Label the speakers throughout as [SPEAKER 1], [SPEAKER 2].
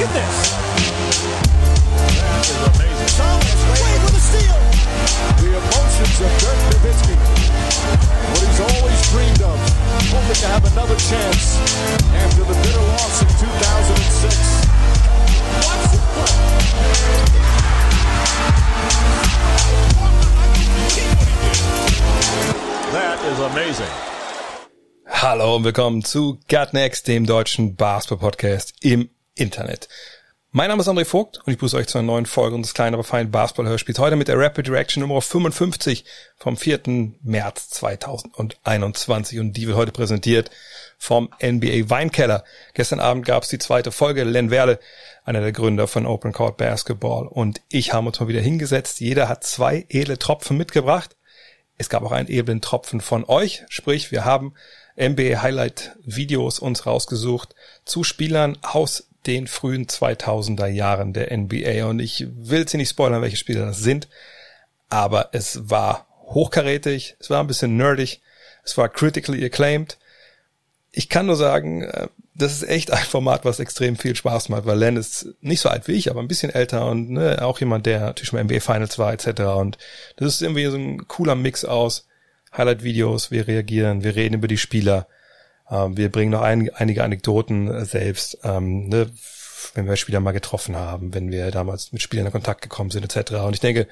[SPEAKER 1] Look at this. That is amazing. Thomas Wade with a steal.
[SPEAKER 2] The emotions of Dirk Nowitzki. What he's always dreamed of. Hoping to have another chance after the bitter loss in 2006.
[SPEAKER 1] Watch this play. That is amazing.
[SPEAKER 3] Hallo und willkommen zu Gut Next, dem deutschen Basketball-Podcast im Internet. Mein Name ist André Vogt und ich begrüße euch zu einer neuen Folge unseres kleinen, aber feinen Basketball-Hörspiels. Heute mit der Rapid Reaction Nummer 55 vom 4. März 2021 und die wird heute präsentiert vom NBA Weinkeller. Gestern Abend gab es die zweite Folge. Len Werle, einer der Gründer von Open Court Basketball und ich haben uns mal wieder hingesetzt. Jeder hat zwei edle Tropfen mitgebracht. Es gab auch einen edlen Tropfen von euch, sprich wir haben NBA Highlight Videos uns rausgesucht zu Spielern aus den frühen 2000er Jahren der NBA und ich will sie nicht spoilern, welche Spieler das sind, aber es war hochkarätig, es war ein bisschen nerdig, es war critically acclaimed. Ich kann nur sagen, äh, das ist echt ein Format, was extrem viel Spaß macht, weil Len ist nicht so alt wie ich, aber ein bisschen älter und ne, auch jemand, der natürlich mal NBA Finals war etc. Und das ist irgendwie so ein cooler Mix aus Highlight-Videos, wir reagieren, wir reden über die Spieler, wir bringen noch ein, einige Anekdoten äh, selbst, ähm, ne, wenn wir Spieler mal getroffen haben, wenn wir damals mit Spielern in Kontakt gekommen sind etc. Und ich denke,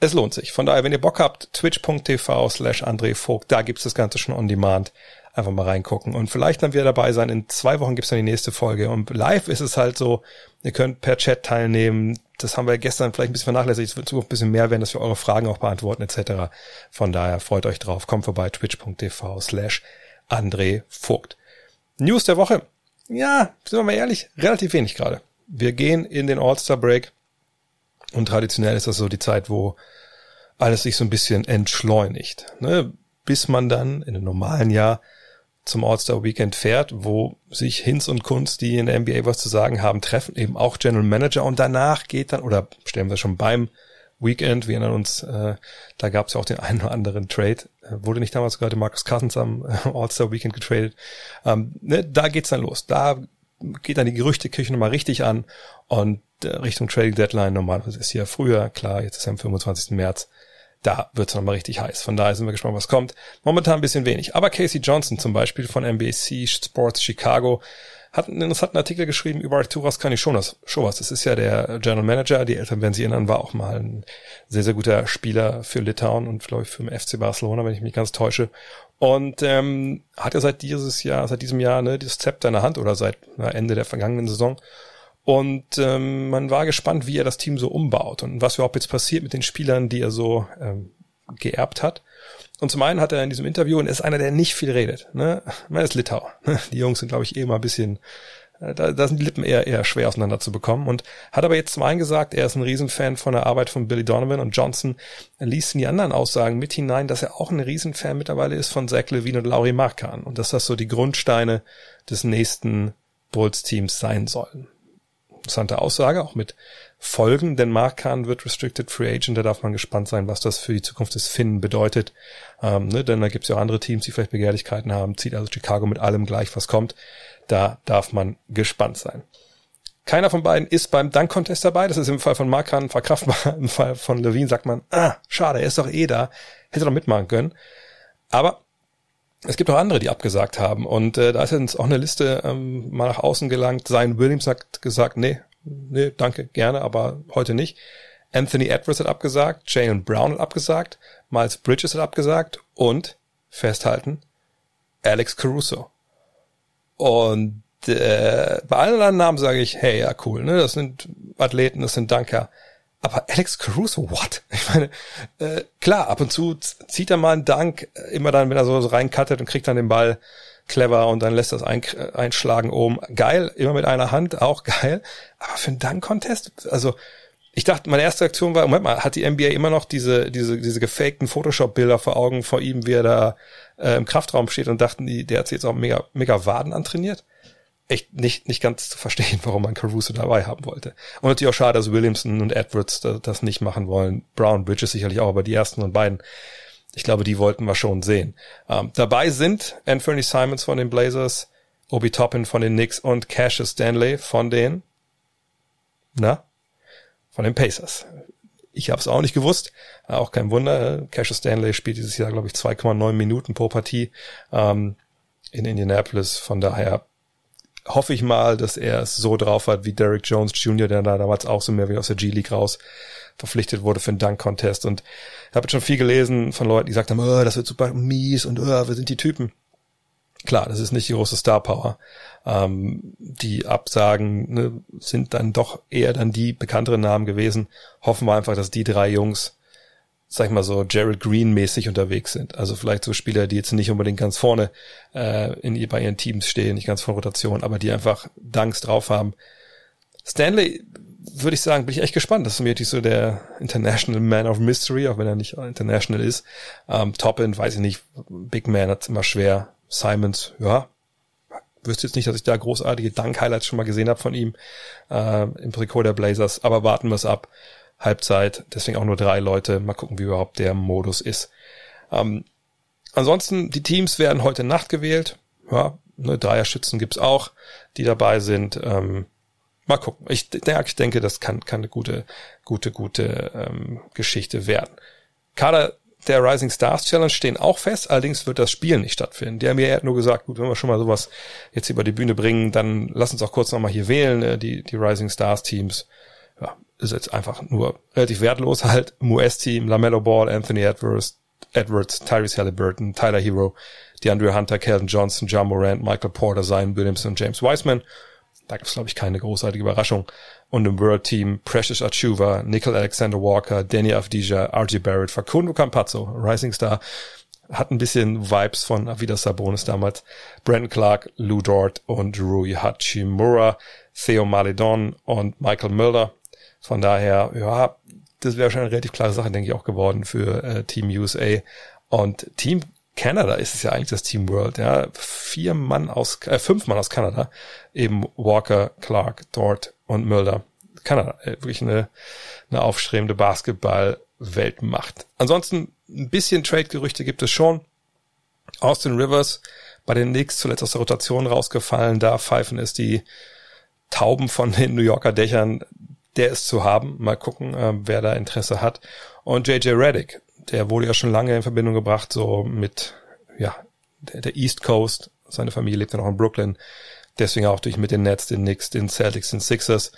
[SPEAKER 3] es lohnt sich. Von daher, wenn ihr Bock habt, twitch.tv slash André Vogt, da gibt's das Ganze schon on demand. Einfach mal reingucken. Und vielleicht dann wieder dabei sein. In zwei Wochen gibt's dann die nächste Folge. Und live ist es halt so, ihr könnt per Chat teilnehmen. Das haben wir gestern vielleicht ein bisschen vernachlässigt. Es wird ein bisschen mehr werden, dass wir eure Fragen auch beantworten etc. Von daher freut euch drauf. Kommt vorbei, twitch.tv slash André Vogt. News der Woche. Ja, sind wir mal ehrlich, relativ wenig gerade. Wir gehen in den All-Star-Break. Und traditionell ist das so die Zeit, wo alles sich so ein bisschen entschleunigt. Ne? Bis man dann in einem normalen Jahr zum All-Star Weekend fährt, wo sich Hinz und Kunz, die in der NBA was zu sagen haben, treffen, eben auch General Manager und danach geht dann, oder stellen wir schon beim Weekend, wir erinnern uns, äh, da gab es ja auch den einen oder anderen Trade, wurde nicht damals gerade Marcus Cousins am äh, All-Star Weekend getradet, ähm, ne, da geht's dann los, da geht dann die Gerüchteküche nochmal richtig an und äh, Richtung Trading Deadline normalerweise ist ja früher, klar, jetzt ist ja am 25. März, da wird's nochmal richtig heiß. Von daher sind wir gespannt, was kommt. Momentan ein bisschen wenig. Aber Casey Johnson zum Beispiel von NBC Sports Chicago hat einen interessanten Artikel geschrieben über Arturas Canichonas. Showas. Das ist ja der General Manager. Die Eltern werden sich erinnern, war auch mal ein sehr, sehr guter Spieler für Litauen und glaube ich für den FC Barcelona, wenn ich mich ganz täusche. Und ähm, hat er seit dieses Jahr, seit diesem Jahr, ne, das Zepter in der Hand oder seit na, Ende der vergangenen Saison. Und ähm, man war gespannt, wie er das Team so umbaut und was überhaupt jetzt passiert mit den Spielern, die er so ähm, geerbt hat. Und zum einen hat er in diesem Interview, und er ist einer, der nicht viel redet, ne? Man ist Litau. Die Jungs sind, glaube ich, eh mal ein bisschen, äh, da, da sind die Lippen eher, eher schwer auseinander zu bekommen. Und hat aber jetzt zum einen gesagt, er ist ein Riesenfan von der Arbeit von Billy Donovan und Johnson liest in die anderen Aussagen mit hinein, dass er auch ein Riesenfan mittlerweile ist von Zach Levine und Laurie Markan und dass das so die Grundsteine des nächsten Bulls-Teams sein sollen interessante Aussage, auch mit Folgen, denn Markan wird Restricted Free Agent, da darf man gespannt sein, was das für die Zukunft des Finnen bedeutet. Ähm, ne, denn da gibt es ja auch andere Teams, die vielleicht Begehrlichkeiten haben, zieht also Chicago mit allem gleich, was kommt. Da darf man gespannt sein. Keiner von beiden ist beim Dunk-Contest dabei. Das ist im Fall von Markan verkraftbar. Im Fall von Levine sagt man, ah, schade, er ist doch eh da. Hätte doch mitmachen können. Aber es gibt auch andere, die abgesagt haben. Und äh, da ist jetzt auch eine Liste ähm, mal nach außen gelangt. Sein Williams hat gesagt, nee, nee, danke, gerne, aber heute nicht. Anthony Edwards hat abgesagt, Jalen Brown hat abgesagt, Miles Bridges hat abgesagt und festhalten, Alex Caruso. Und äh, bei allen anderen Namen sage ich, hey, ja, cool, ne? Das sind Athleten, das sind Danker. Aber Alex Caruso, what? Ich meine, äh, klar, ab und zu zieht er mal einen Dank, äh, immer dann, wenn er so, so reinkattet und kriegt dann den Ball clever und dann lässt das ein, einschlagen oben. Geil, immer mit einer Hand, auch geil. Aber für einen Dank-Contest, also ich dachte, meine erste Reaktion war, Moment mal, hat die NBA immer noch diese, diese, diese gefakten Photoshop-Bilder vor Augen vor ihm, wie er da äh, im Kraftraum steht und dachten, die, der hat sich jetzt auch mega, mega Waden antrainiert? echt nicht, nicht ganz zu verstehen, warum man Caruso dabei haben wollte. Und natürlich auch schade, dass Williamson und Edwards das, das nicht machen wollen. Brown Bridges sicherlich auch, aber die ersten und beiden, ich glaube, die wollten wir schon sehen. Ähm, dabei sind Anthony Simons von den Blazers, Obi Toppin von den Knicks und Cassius Stanley von den Na? Von den Pacers. Ich habe es auch nicht gewusst. Auch kein Wunder. Cassius Stanley spielt dieses Jahr, glaube ich, 2,9 Minuten pro Partie ähm, in Indianapolis. Von daher hoffe ich mal, dass er es so drauf hat wie Derek Jones Jr., der da damals auch so mehr wie aus der G-League raus verpflichtet wurde für einen Dunk-Contest. Und ich habe jetzt schon viel gelesen von Leuten, die gesagt haben, oh, das wird super mies und oh, wir sind die Typen. Klar, das ist nicht die große Star Power. Ähm, die Absagen ne, sind dann doch eher dann die bekannteren Namen gewesen. Hoffen wir einfach, dass die drei Jungs sag ich mal so, Jared Green-mäßig unterwegs sind. Also vielleicht so Spieler, die jetzt nicht unbedingt ganz vorne äh, in, bei ihren Teams stehen, nicht ganz von Rotation, aber die einfach Danks drauf haben. Stanley, würde ich sagen, bin ich echt gespannt. Das ist mir so der International Man of Mystery, auch wenn er nicht international ist. Ähm, Top End, weiß ich nicht, Big Man hat immer schwer. Simons, ja, wüsste jetzt nicht, dass ich da großartige Dank-Highlights schon mal gesehen habe von ihm äh, im Trikot der Blazers, aber warten wir es ab. Halbzeit, deswegen auch nur drei Leute. Mal gucken, wie überhaupt der Modus ist. Ähm, ansonsten, die Teams werden heute Nacht gewählt. Ja, ne, Dreierschützen gibt's auch, die dabei sind. Ähm, mal gucken. Ich, ich denke, das kann, kann eine gute, gute, gute ähm, Geschichte werden. Kader der Rising Stars Challenge stehen auch fest, allerdings wird das Spiel nicht stattfinden. Die haben mir nur gesagt, gut, wenn wir schon mal sowas jetzt über die Bühne bringen, dann lass uns auch kurz nochmal hier wählen, äh, die, die Rising Stars Teams ja, ist jetzt einfach nur relativ wertlos halt. Im US-Team, LaMelo Ball, Anthony Edwards, Edwards, Tyrese Halliburton, Tyler Hero, DeAndre Hunter, Calvin Johnson, John Morant, Michael Porter, Zion Williamson James Wiseman. Da gibt es, glaube ich, keine großartige Überraschung. Und im World Team Precious Achuva, Nickel Alexander Walker, Danny Avdija, RJ Barrett, Facundo Campazzo, Rising Star, hat ein bisschen Vibes von Avidas Sabonis damals. Brandon Clark, Lou Dort und Rui Hachimura, Theo Maledon und Michael Mulder. Von daher, ja, das wäre schon eine relativ klare Sache, denke ich, auch geworden für äh, Team USA. Und Team Canada ist es ja eigentlich das Team World, ja. Vier Mann aus, äh, fünf Mann aus Kanada. Eben Walker, Clark, Dort und Mulder. Kanada, äh, wirklich eine, eine aufstrebende Basketball-Weltmacht. Ansonsten ein bisschen Trade-Gerüchte gibt es schon. Austin Rivers bei den Knicks zuletzt aus der Rotation rausgefallen. Da pfeifen es die Tauben von den New Yorker Dächern der ist zu haben. Mal gucken, äh, wer da Interesse hat. Und JJ Reddick, der wurde ja schon lange in Verbindung gebracht, so mit, ja, der, der East Coast. Seine Familie lebt ja noch in Brooklyn. Deswegen auch durch mit den Nets, den Knicks, den Celtics, den Sixers.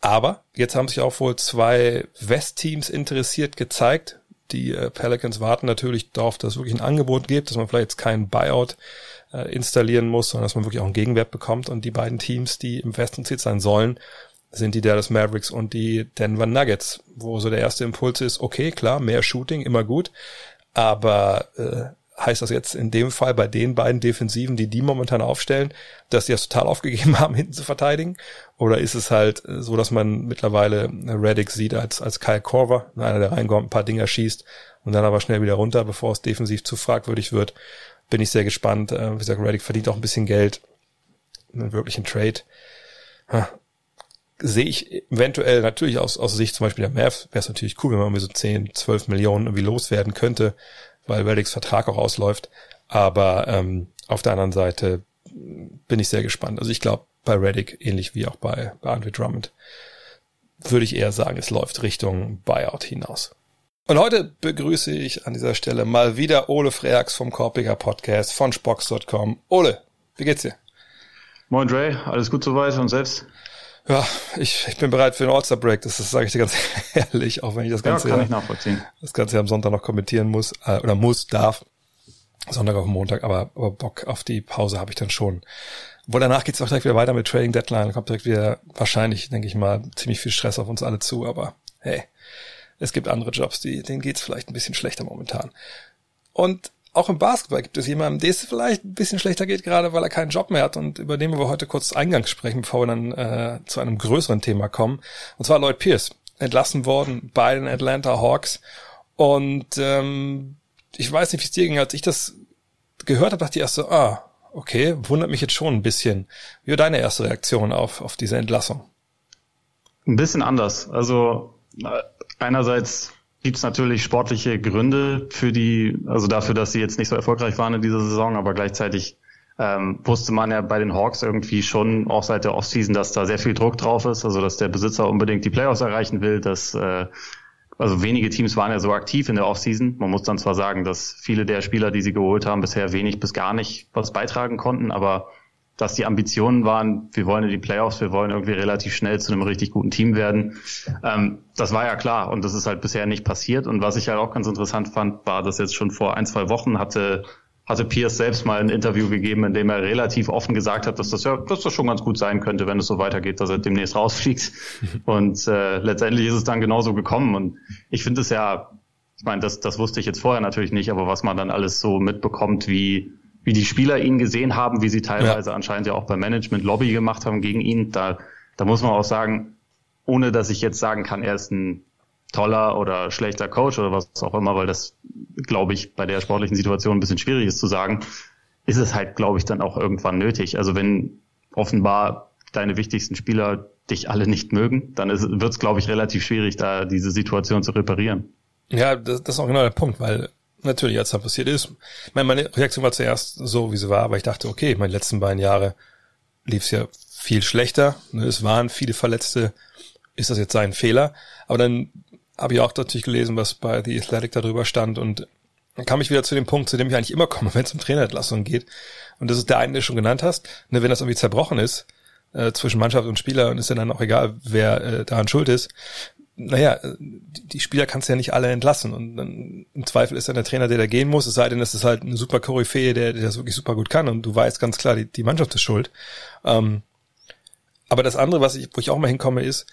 [SPEAKER 3] Aber jetzt haben sich auch wohl zwei West-Teams interessiert gezeigt. Die äh, Pelicans warten natürlich darauf, dass es wirklich ein Angebot gibt, dass man vielleicht jetzt keinen Buyout äh, installieren muss, sondern dass man wirklich auch einen Gegenwert bekommt. Und die beiden Teams, die im Westen zit sein sollen, sind die Dallas Mavericks und die Denver Nuggets, wo so der erste Impuls ist, okay, klar, mehr Shooting, immer gut, aber äh, heißt das jetzt in dem Fall bei den beiden Defensiven, die die momentan aufstellen, dass die das total aufgegeben haben, hinten zu verteidigen? Oder ist es halt so, dass man mittlerweile Reddick sieht als, als Kyle Korver, einer, der reinkommt, ein paar Dinger schießt und dann aber schnell wieder runter, bevor es defensiv zu fragwürdig wird? Bin ich sehr gespannt. Äh, wie gesagt, Reddick verdient auch ein bisschen Geld. Einen wirklichen Trade sehe ich eventuell natürlich aus, aus Sicht zum Beispiel der Mavs, wäre es natürlich cool, wenn man irgendwie so 10, 12 Millionen irgendwie loswerden könnte, weil Reddicks Vertrag auch ausläuft. Aber ähm, auf der anderen Seite bin ich sehr gespannt. Also ich glaube, bei Reddick, ähnlich wie auch bei, bei Andre Drummond, würde ich eher sagen, es läuft Richtung Buyout hinaus. Und heute begrüße ich an dieser Stelle mal wieder Ole Freax vom Korpiger Podcast von Spox.com. Ole, wie geht's dir?
[SPEAKER 4] Moin Dre, alles gut soweit und selbst?
[SPEAKER 3] Ja, ich, ich bin bereit für den All-Star-Break, das, das sage ich dir ganz ehrlich, auch wenn ich das Ganze,
[SPEAKER 4] ja, nachvollziehen.
[SPEAKER 3] das Ganze am Sonntag noch kommentieren muss, äh, oder muss, darf. Sonntag auf Montag, aber, aber Bock auf die Pause habe ich dann schon. Wo danach geht's auch direkt wieder weiter mit Trading Deadline, kommt direkt wieder wahrscheinlich, denke ich mal, ziemlich viel Stress auf uns alle zu, aber hey, es gibt andere Jobs, die, denen geht's vielleicht ein bisschen schlechter momentan. Und auch im Basketball gibt es jemanden, der es vielleicht ein bisschen schlechter geht, gerade weil er keinen Job mehr hat und über den wir heute kurz Eingang sprechen, bevor wir dann äh, zu einem größeren Thema kommen. Und zwar Lloyd Pierce, entlassen worden bei den Atlanta Hawks. Und ähm, ich weiß nicht, wie es dir ging, als ich das gehört habe, dachte ich erst so, ah, okay, wundert mich jetzt schon ein bisschen. Wie war deine erste Reaktion auf, auf diese Entlassung?
[SPEAKER 4] Ein bisschen anders. Also äh, einerseits gibt es natürlich sportliche Gründe für die, also dafür, dass sie jetzt nicht so erfolgreich waren in dieser Saison, aber gleichzeitig ähm, wusste man ja bei den Hawks irgendwie schon auch seit der Offseason, dass da sehr viel Druck drauf ist, also dass der Besitzer unbedingt die Playoffs erreichen will, dass äh, also wenige Teams waren ja so aktiv in der Offseason. Man muss dann zwar sagen, dass viele der Spieler, die sie geholt haben, bisher wenig bis gar nicht was beitragen konnten, aber dass die Ambitionen waren, wir wollen in die Playoffs, wir wollen irgendwie relativ schnell zu einem richtig guten Team werden. Ähm, das war ja klar und das ist halt bisher nicht passiert. Und was ich halt auch ganz interessant fand, war, dass jetzt schon vor ein, zwei Wochen hatte hatte Pierce selbst mal ein Interview gegeben, in dem er relativ offen gesagt hat, dass das ja, dass das schon ganz gut sein könnte, wenn es so weitergeht, dass er demnächst rausfliegt. Und äh, letztendlich ist es dann genauso gekommen. Und ich finde es ja, ich meine, das, das wusste ich jetzt vorher natürlich nicht, aber was man dann alles so mitbekommt, wie wie die Spieler ihn gesehen haben, wie sie teilweise ja. anscheinend ja auch beim Management Lobby gemacht haben gegen ihn, da, da muss man auch sagen, ohne dass ich jetzt sagen kann, er ist ein toller oder schlechter Coach oder was auch immer, weil das, glaube ich, bei der sportlichen Situation ein bisschen schwierig ist zu sagen, ist es halt, glaube ich, dann auch irgendwann nötig. Also wenn offenbar deine wichtigsten Spieler dich alle nicht mögen, dann wird es, glaube ich, relativ schwierig, da diese Situation zu reparieren.
[SPEAKER 3] Ja, das, das ist auch genau der Punkt, weil natürlich, als das passiert ist, meine, meine Reaktion war zuerst so, wie sie war, aber ich dachte, okay, meine letzten beiden Jahre lief es ja viel schlechter. Ne, es waren viele Verletzte. Ist das jetzt sein Fehler? Aber dann habe ich auch natürlich gelesen, was bei The Athletic darüber stand und dann kam ich wieder zu dem Punkt, zu dem ich eigentlich immer komme, wenn es um Trainerentlassung geht. Und das ist der eine, den du schon genannt hast. Ne, wenn das irgendwie zerbrochen ist äh, zwischen Mannschaft und Spieler und ist ja dann auch egal, wer äh, daran schuld ist. Naja, die Spieler kannst du ja nicht alle entlassen. Und dann, im Zweifel ist dann der Trainer, der da gehen muss, es sei denn, es ist halt ein super Koryphäe, der, der das wirklich super gut kann und du weißt ganz klar, die, die Mannschaft ist schuld. Ähm, aber das andere, was ich, wo ich auch mal hinkomme, ist,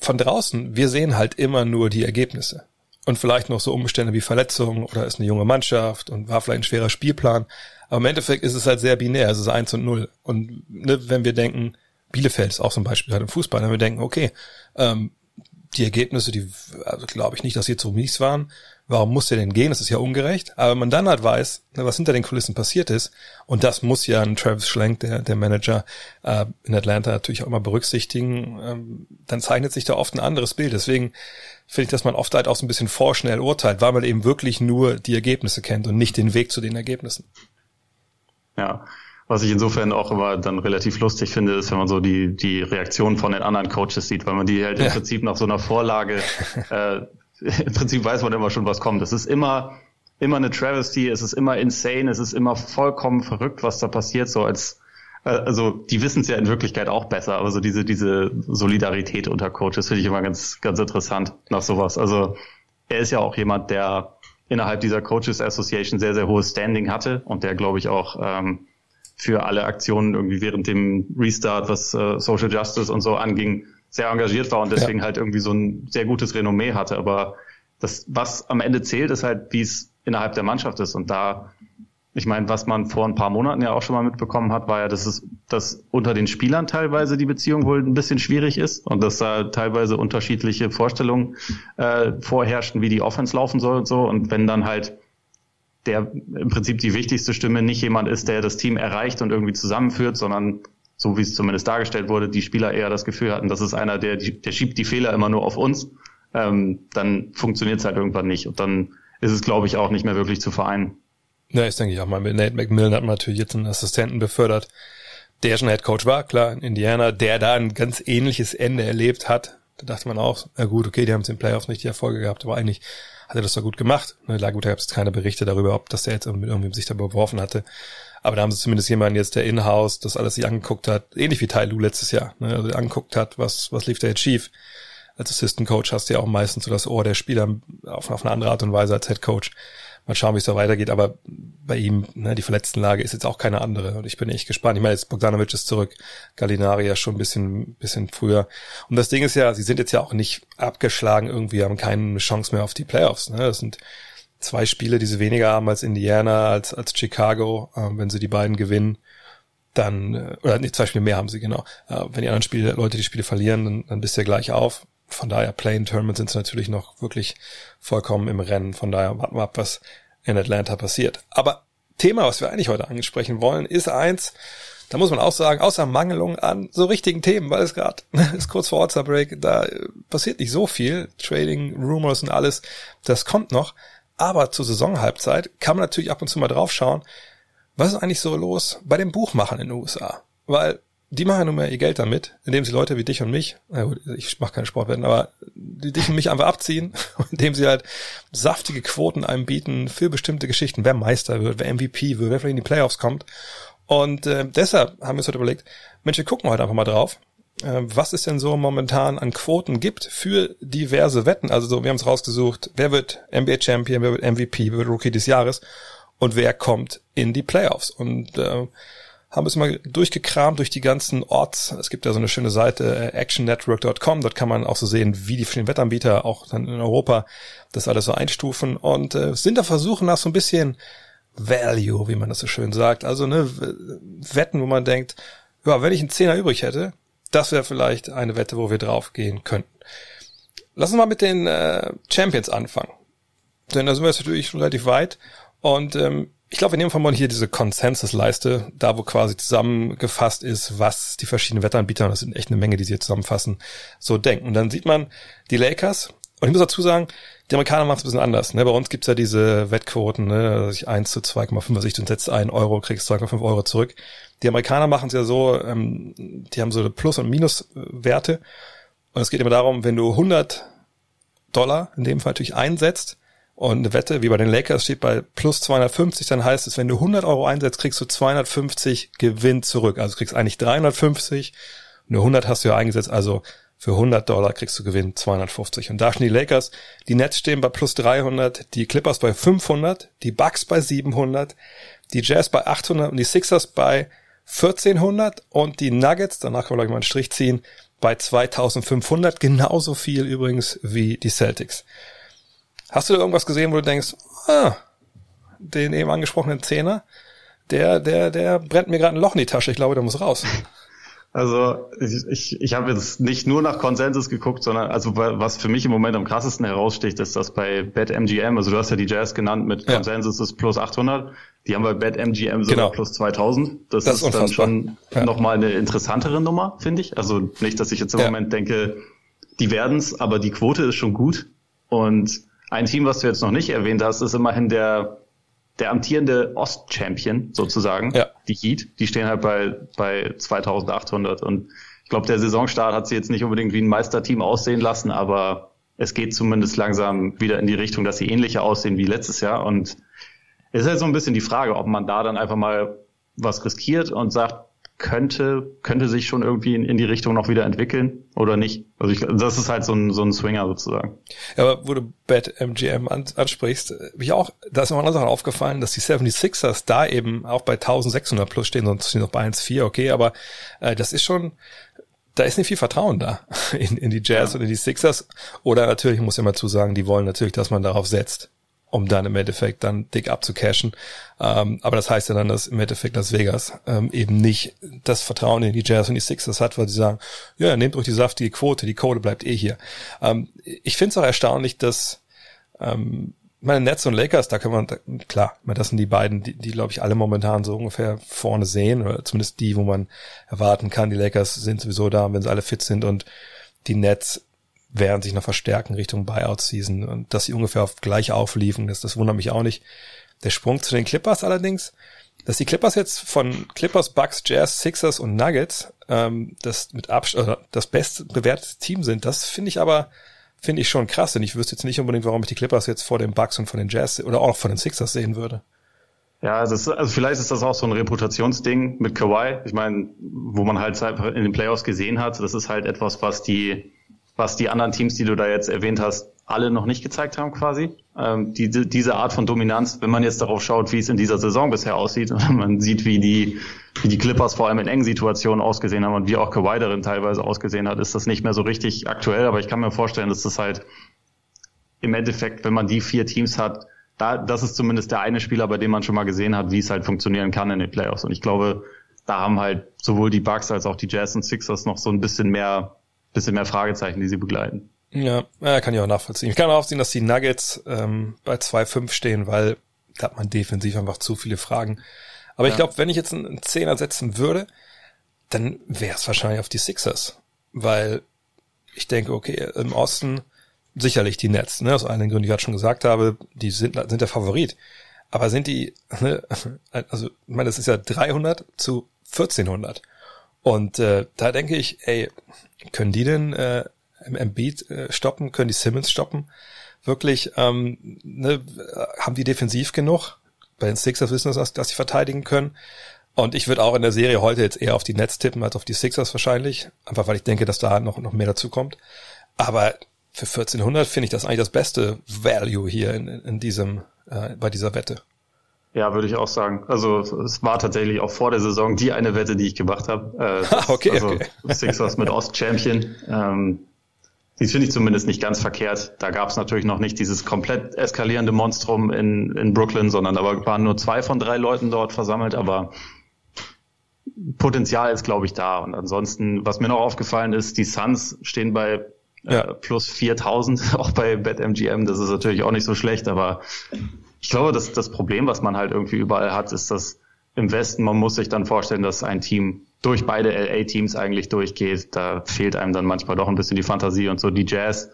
[SPEAKER 3] von draußen, wir sehen halt immer nur die Ergebnisse. Und vielleicht noch so Umstände wie Verletzungen oder ist eine junge Mannschaft und war vielleicht ein schwerer Spielplan. Aber im Endeffekt ist es halt sehr binär, es ist eins und null. Und ne, wenn wir denken, Bielefeld ist auch so ein Beispiel halt im Fußball, wenn wir denken, okay, ähm, die Ergebnisse, die also glaube ich nicht, dass sie zu mies waren, warum muss der denn gehen? Das ist ja ungerecht. Aber wenn man dann halt weiß, ne, was hinter den Kulissen passiert ist, und das muss ja ein Travis Schlenk, der, der Manager äh, in Atlanta, natürlich auch immer berücksichtigen, ähm, dann zeichnet sich da oft ein anderes Bild. Deswegen finde ich, dass man oft halt auch so ein bisschen vorschnell urteilt, weil man eben wirklich nur die Ergebnisse kennt und nicht den Weg zu den Ergebnissen.
[SPEAKER 4] Ja, was ich insofern auch immer dann relativ lustig finde, ist, wenn man so die, die Reaktionen von den anderen Coaches sieht, weil man die halt ja. im Prinzip nach so einer Vorlage äh, im Prinzip weiß man immer schon, was kommt. Es ist immer, immer eine Travesty, es ist immer insane, es ist immer vollkommen verrückt, was da passiert, so als, äh, also die wissen es ja in Wirklichkeit auch besser, aber so diese, diese Solidarität unter Coaches finde ich immer ganz, ganz interessant nach sowas. Also er ist ja auch jemand, der innerhalb dieser Coaches Association sehr, sehr hohes Standing hatte und der, glaube ich, auch ähm, für alle Aktionen irgendwie während dem Restart, was äh, Social Justice und so anging, sehr engagiert war und deswegen ja. halt irgendwie so ein sehr gutes Renommee hatte. Aber das, was am Ende zählt, ist halt, wie es innerhalb der Mannschaft ist. Und da, ich meine, was man vor ein paar Monaten ja auch schon mal mitbekommen hat, war ja, dass es, dass unter den Spielern teilweise die Beziehung wohl ein bisschen schwierig ist und dass da teilweise unterschiedliche Vorstellungen äh, vorherrschen, wie die Offense laufen soll und so. Und wenn dann halt der im Prinzip die wichtigste Stimme nicht jemand ist, der das Team erreicht und irgendwie zusammenführt, sondern so wie es zumindest dargestellt wurde, die Spieler eher das Gefühl hatten, das ist einer, der, der schiebt die Fehler immer nur auf uns, ähm, dann funktioniert es halt irgendwann nicht. Und dann ist es, glaube ich, auch nicht mehr wirklich zu vereinen.
[SPEAKER 3] Ja, ich denke ich auch mal. Mit Nate McMillan hat man natürlich jetzt einen Assistenten befördert, der schon Head Coach war, klar, in Indiana, der da ein ganz ähnliches Ende erlebt hat. Da dachte man auch, na gut, okay, die haben es in Playoffs nicht die Erfolge gehabt, aber eigentlich hat er das doch gut gemacht. Na gut, da gab es keine Berichte darüber, ob das der jetzt mit irgendwie sich da beworfen hatte. Aber da haben sie zumindest jemanden jetzt, der in-house das alles sich angeguckt hat, ähnlich wie Tai Lu letztes Jahr, ne? also angeguckt hat, was, was lief da jetzt schief. Als Assistant Coach hast du ja auch meistens so das Ohr der Spieler auf, auf eine andere Art und Weise als Head Coach. Mal schauen, wie es da weitergeht, aber bei ihm, ne, die Verletztenlage ist jetzt auch keine andere und ich bin echt gespannt. Ich meine, jetzt Bogdanovic ist zurück, Gallinari ja schon ein bisschen, bisschen früher. Und das Ding ist ja, sie sind jetzt ja auch nicht abgeschlagen irgendwie, haben keine Chance mehr auf die Playoffs. Ne? Das sind zwei Spiele, die sie weniger haben als Indiana, als, als Chicago. Äh, wenn sie die beiden gewinnen, dann, äh, oder nicht, zwei Spiele mehr haben sie, genau. Äh, wenn die anderen Spiele, Leute die Spiele verlieren, dann, dann bist du ja gleich auf. Von daher, Playing Tournament sind sie natürlich noch wirklich vollkommen im Rennen. Von daher warten wir ab, was in Atlanta passiert. Aber Thema, was wir eigentlich heute ansprechen wollen, ist eins, da muss man auch sagen, außer Mangelung an so richtigen Themen, weil es gerade ist kurz vor All-Star Break, da äh, passiert nicht so viel. Trading, Rumors und alles, das kommt noch. Aber zur Saisonhalbzeit kann man natürlich ab und zu mal drauf schauen, was ist eigentlich so los bei den Buchmachern in den USA? Weil die machen nun mal ihr Geld damit, indem sie Leute wie dich und mich, na gut, ich mache keine Sportwetten, aber die dich und mich einfach abziehen, indem sie halt saftige Quoten einem bieten für bestimmte Geschichten, wer Meister wird, wer MVP wird, wer vielleicht in die Playoffs kommt. Und äh, deshalb haben wir uns heute überlegt, Mensch, wir gucken heute einfach mal drauf, äh, was es denn so momentan an Quoten gibt für diverse Wetten. Also so, wir haben es rausgesucht, wer wird NBA Champion, wer wird MVP, wer wird Rookie des Jahres und wer kommt in die Playoffs. Und äh, haben es mal durchgekramt durch die ganzen Orts. Es gibt ja so eine schöne Seite, äh, actionnetwork.com. Dort kann man auch so sehen, wie die verschiedenen Wettanbieter auch dann in Europa das alles so einstufen und äh, sind da versuchen nach so ein bisschen Value, wie man das so schön sagt. Also ne, Wetten, wo man denkt, ja, wenn ich einen Zehner übrig hätte, das wäre vielleicht eine Wette, wo wir draufgehen könnten. Lass uns mal mit den äh, Champions anfangen. Denn da sind wir jetzt natürlich schon relativ weit. Und ähm, ich glaube, wir nehmen von mal hier diese Consensus-Leiste, da wo quasi zusammengefasst ist, was die verschiedenen Wettanbieter, und das sind echt eine Menge, die sie hier zusammenfassen, so denken. Und dann sieht man die Lakers, und ich muss dazu sagen, die Amerikaner machen es ein bisschen anders. Ne? Bei uns gibt's ja diese Wettquoten, ne? dass ich 1 zu 2,5, was ich du setzt einen Euro, kriegst 2,5 Euro zurück. Die Amerikaner machen es ja so, ähm, die haben so Plus- und Minuswerte. Und es geht immer darum, wenn du 100 Dollar in dem Fall natürlich einsetzt, und eine Wette, wie bei den Lakers, steht bei plus 250, dann heißt es, wenn du 100 Euro einsetzt, kriegst du 250 Gewinn zurück. Also kriegst eigentlich 350, nur 100 hast du ja eingesetzt, also für 100 Dollar kriegst du Gewinn 250. Und da stehen die Lakers, die Nets stehen bei plus 300, die Clippers bei 500, die Bucks bei 700, die Jazz bei 800 und die Sixers bei 1400 und die Nuggets, danach können wir gleich mal einen Strich ziehen, bei 2500, genauso viel übrigens wie die Celtics. Hast du da irgendwas gesehen, wo du denkst, ah, den eben angesprochenen Zehner, der, der, der brennt mir gerade ein Loch in die Tasche. Ich glaube, der muss raus.
[SPEAKER 4] Also ich, ich, ich habe jetzt nicht nur nach Konsensus geguckt, sondern also was für mich im Moment am krassesten heraussticht, ist dass bei BetMGM, also du hast ja die Jazz genannt mit Konsensus ja. ist plus 800, die haben bei BetMGM sogar genau. plus 2000. Das, das ist, ist dann schon ja. nochmal eine interessantere Nummer, finde ich. Also nicht, dass ich jetzt im ja. Moment denke, die werden's, aber die Quote ist schon gut und ein Team, was du jetzt noch nicht erwähnt hast, ist immerhin der, der amtierende Ost-Champion sozusagen, ja. die Heat. Die stehen halt bei, bei 2800 und ich glaube, der Saisonstart hat sie jetzt nicht unbedingt wie ein Meisterteam aussehen lassen, aber es geht zumindest langsam wieder in die Richtung, dass sie ähnlicher aussehen wie letztes Jahr und es ist halt so ein bisschen die Frage, ob man da dann einfach mal was riskiert und sagt, könnte, könnte sich schon irgendwie in, in die Richtung noch wieder entwickeln oder nicht. Also ich, das ist halt so ein, so ein Swinger sozusagen.
[SPEAKER 3] Ja, aber wo du Bad MGM an, ansprichst, mich auch, da ist mir eine Sache aufgefallen, dass die 76ers da eben auch bei 1600 plus stehen, sonst stehen noch bei 1,4, okay, aber äh, das ist schon, da ist nicht viel Vertrauen da in, in die Jazz ja. und in die Sixers. Oder natürlich muss ich mal zu sagen, die wollen natürlich, dass man darauf setzt um dann im Endeffekt dann dick abzucashen. Ähm, aber das heißt ja dann, dass im Endeffekt Las Vegas ähm, eben nicht das Vertrauen in die Jazz und die Sixers hat, weil sie sagen, ja, nehmt euch die saftige Quote, die Quote bleibt eh hier. Ähm, ich finde es auch erstaunlich, dass ähm, meine Nets und Lakers, da kann man, klar, das sind die beiden, die, die glaube ich alle momentan so ungefähr vorne sehen, oder zumindest die, wo man erwarten kann. Die Lakers sind sowieso da, wenn sie alle fit sind und die Nets werden sich noch verstärken Richtung Buyout-Season und dass sie ungefähr auf gleich aufliefen, das, das wundert mich auch nicht. Der Sprung zu den Clippers allerdings, dass die Clippers jetzt von Clippers, Bucks, Jazz, Sixers und Nuggets ähm, das mit Abs oder das best bewertete Team sind, das finde ich aber finde ich schon krass, denn ich wüsste jetzt nicht unbedingt, warum ich die Clippers jetzt vor den Bucks und von den Jazz oder auch von den Sixers sehen würde.
[SPEAKER 4] Ja, das also vielleicht ist das auch so ein Reputationsding mit Kawhi. Ich meine, wo man halt in den Playoffs gesehen hat, das ist halt etwas, was die was die anderen Teams, die du da jetzt erwähnt hast, alle noch nicht gezeigt haben quasi. Ähm, die, diese Art von Dominanz, wenn man jetzt darauf schaut, wie es in dieser Saison bisher aussieht und man sieht, wie die, wie die Clippers vor allem in engen Situationen ausgesehen haben und wie auch Kawhi darin teilweise ausgesehen hat, ist das nicht mehr so richtig aktuell. Aber ich kann mir vorstellen, dass das halt im Endeffekt, wenn man die vier Teams hat, da, das ist zumindest der eine Spieler, bei dem man schon mal gesehen hat, wie es halt funktionieren kann in den Playoffs. Und ich glaube, da haben halt sowohl die Bucks als auch die Jazz und Sixers noch so ein bisschen mehr bisschen mehr Fragezeichen, die sie begleiten.
[SPEAKER 3] Ja, kann ich auch nachvollziehen. Ich kann auch sehen, dass die Nuggets ähm, bei 2-5 stehen, weil da hat man defensiv einfach zu viele Fragen. Aber ja. ich glaube, wenn ich jetzt einen Zehner setzen würde, dann wäre es wahrscheinlich auf die Sixers. Weil ich denke, okay, im Osten sicherlich die Nets, ne? aus allen Gründen, die ich gerade schon gesagt habe, die sind, sind der Favorit. Aber sind die, ne, also ich meine, das ist ja 300 zu 1400. Und äh, da denke ich, ey, können die denn äh, Embiid äh, stoppen? Können die Simmons stoppen? Wirklich, ähm, ne, haben die defensiv genug? Bei den Sixers wissen wir, dass, dass sie verteidigen können. Und ich würde auch in der Serie heute jetzt eher auf die Nets tippen als auf die Sixers wahrscheinlich. Einfach weil ich denke, dass da noch, noch mehr dazu kommt. Aber für 1400 finde ich das eigentlich das beste Value hier in, in diesem, äh, bei dieser Wette.
[SPEAKER 4] Ja, würde ich auch sagen. Also es war tatsächlich auch vor der Saison die eine Wette, die ich gemacht habe. Äh,
[SPEAKER 3] ah, okay,
[SPEAKER 4] also
[SPEAKER 3] okay.
[SPEAKER 4] Sixers mit Ost-Champion. Ähm, die finde ich zumindest nicht ganz verkehrt. Da gab es natürlich noch nicht dieses komplett eskalierende Monstrum in, in Brooklyn, sondern da waren nur zwei von drei Leuten dort versammelt, aber Potenzial ist, glaube ich, da. Und ansonsten, was mir noch aufgefallen ist, die Suns stehen bei äh, ja. plus 4000, auch bei BetMGM. Das ist natürlich auch nicht so schlecht, aber ich glaube, dass das Problem, was man halt irgendwie überall hat, ist, dass im Westen, man muss sich dann vorstellen, dass ein Team durch beide LA-Teams eigentlich durchgeht. Da fehlt einem dann manchmal doch ein bisschen die Fantasie und so. Die Jazz,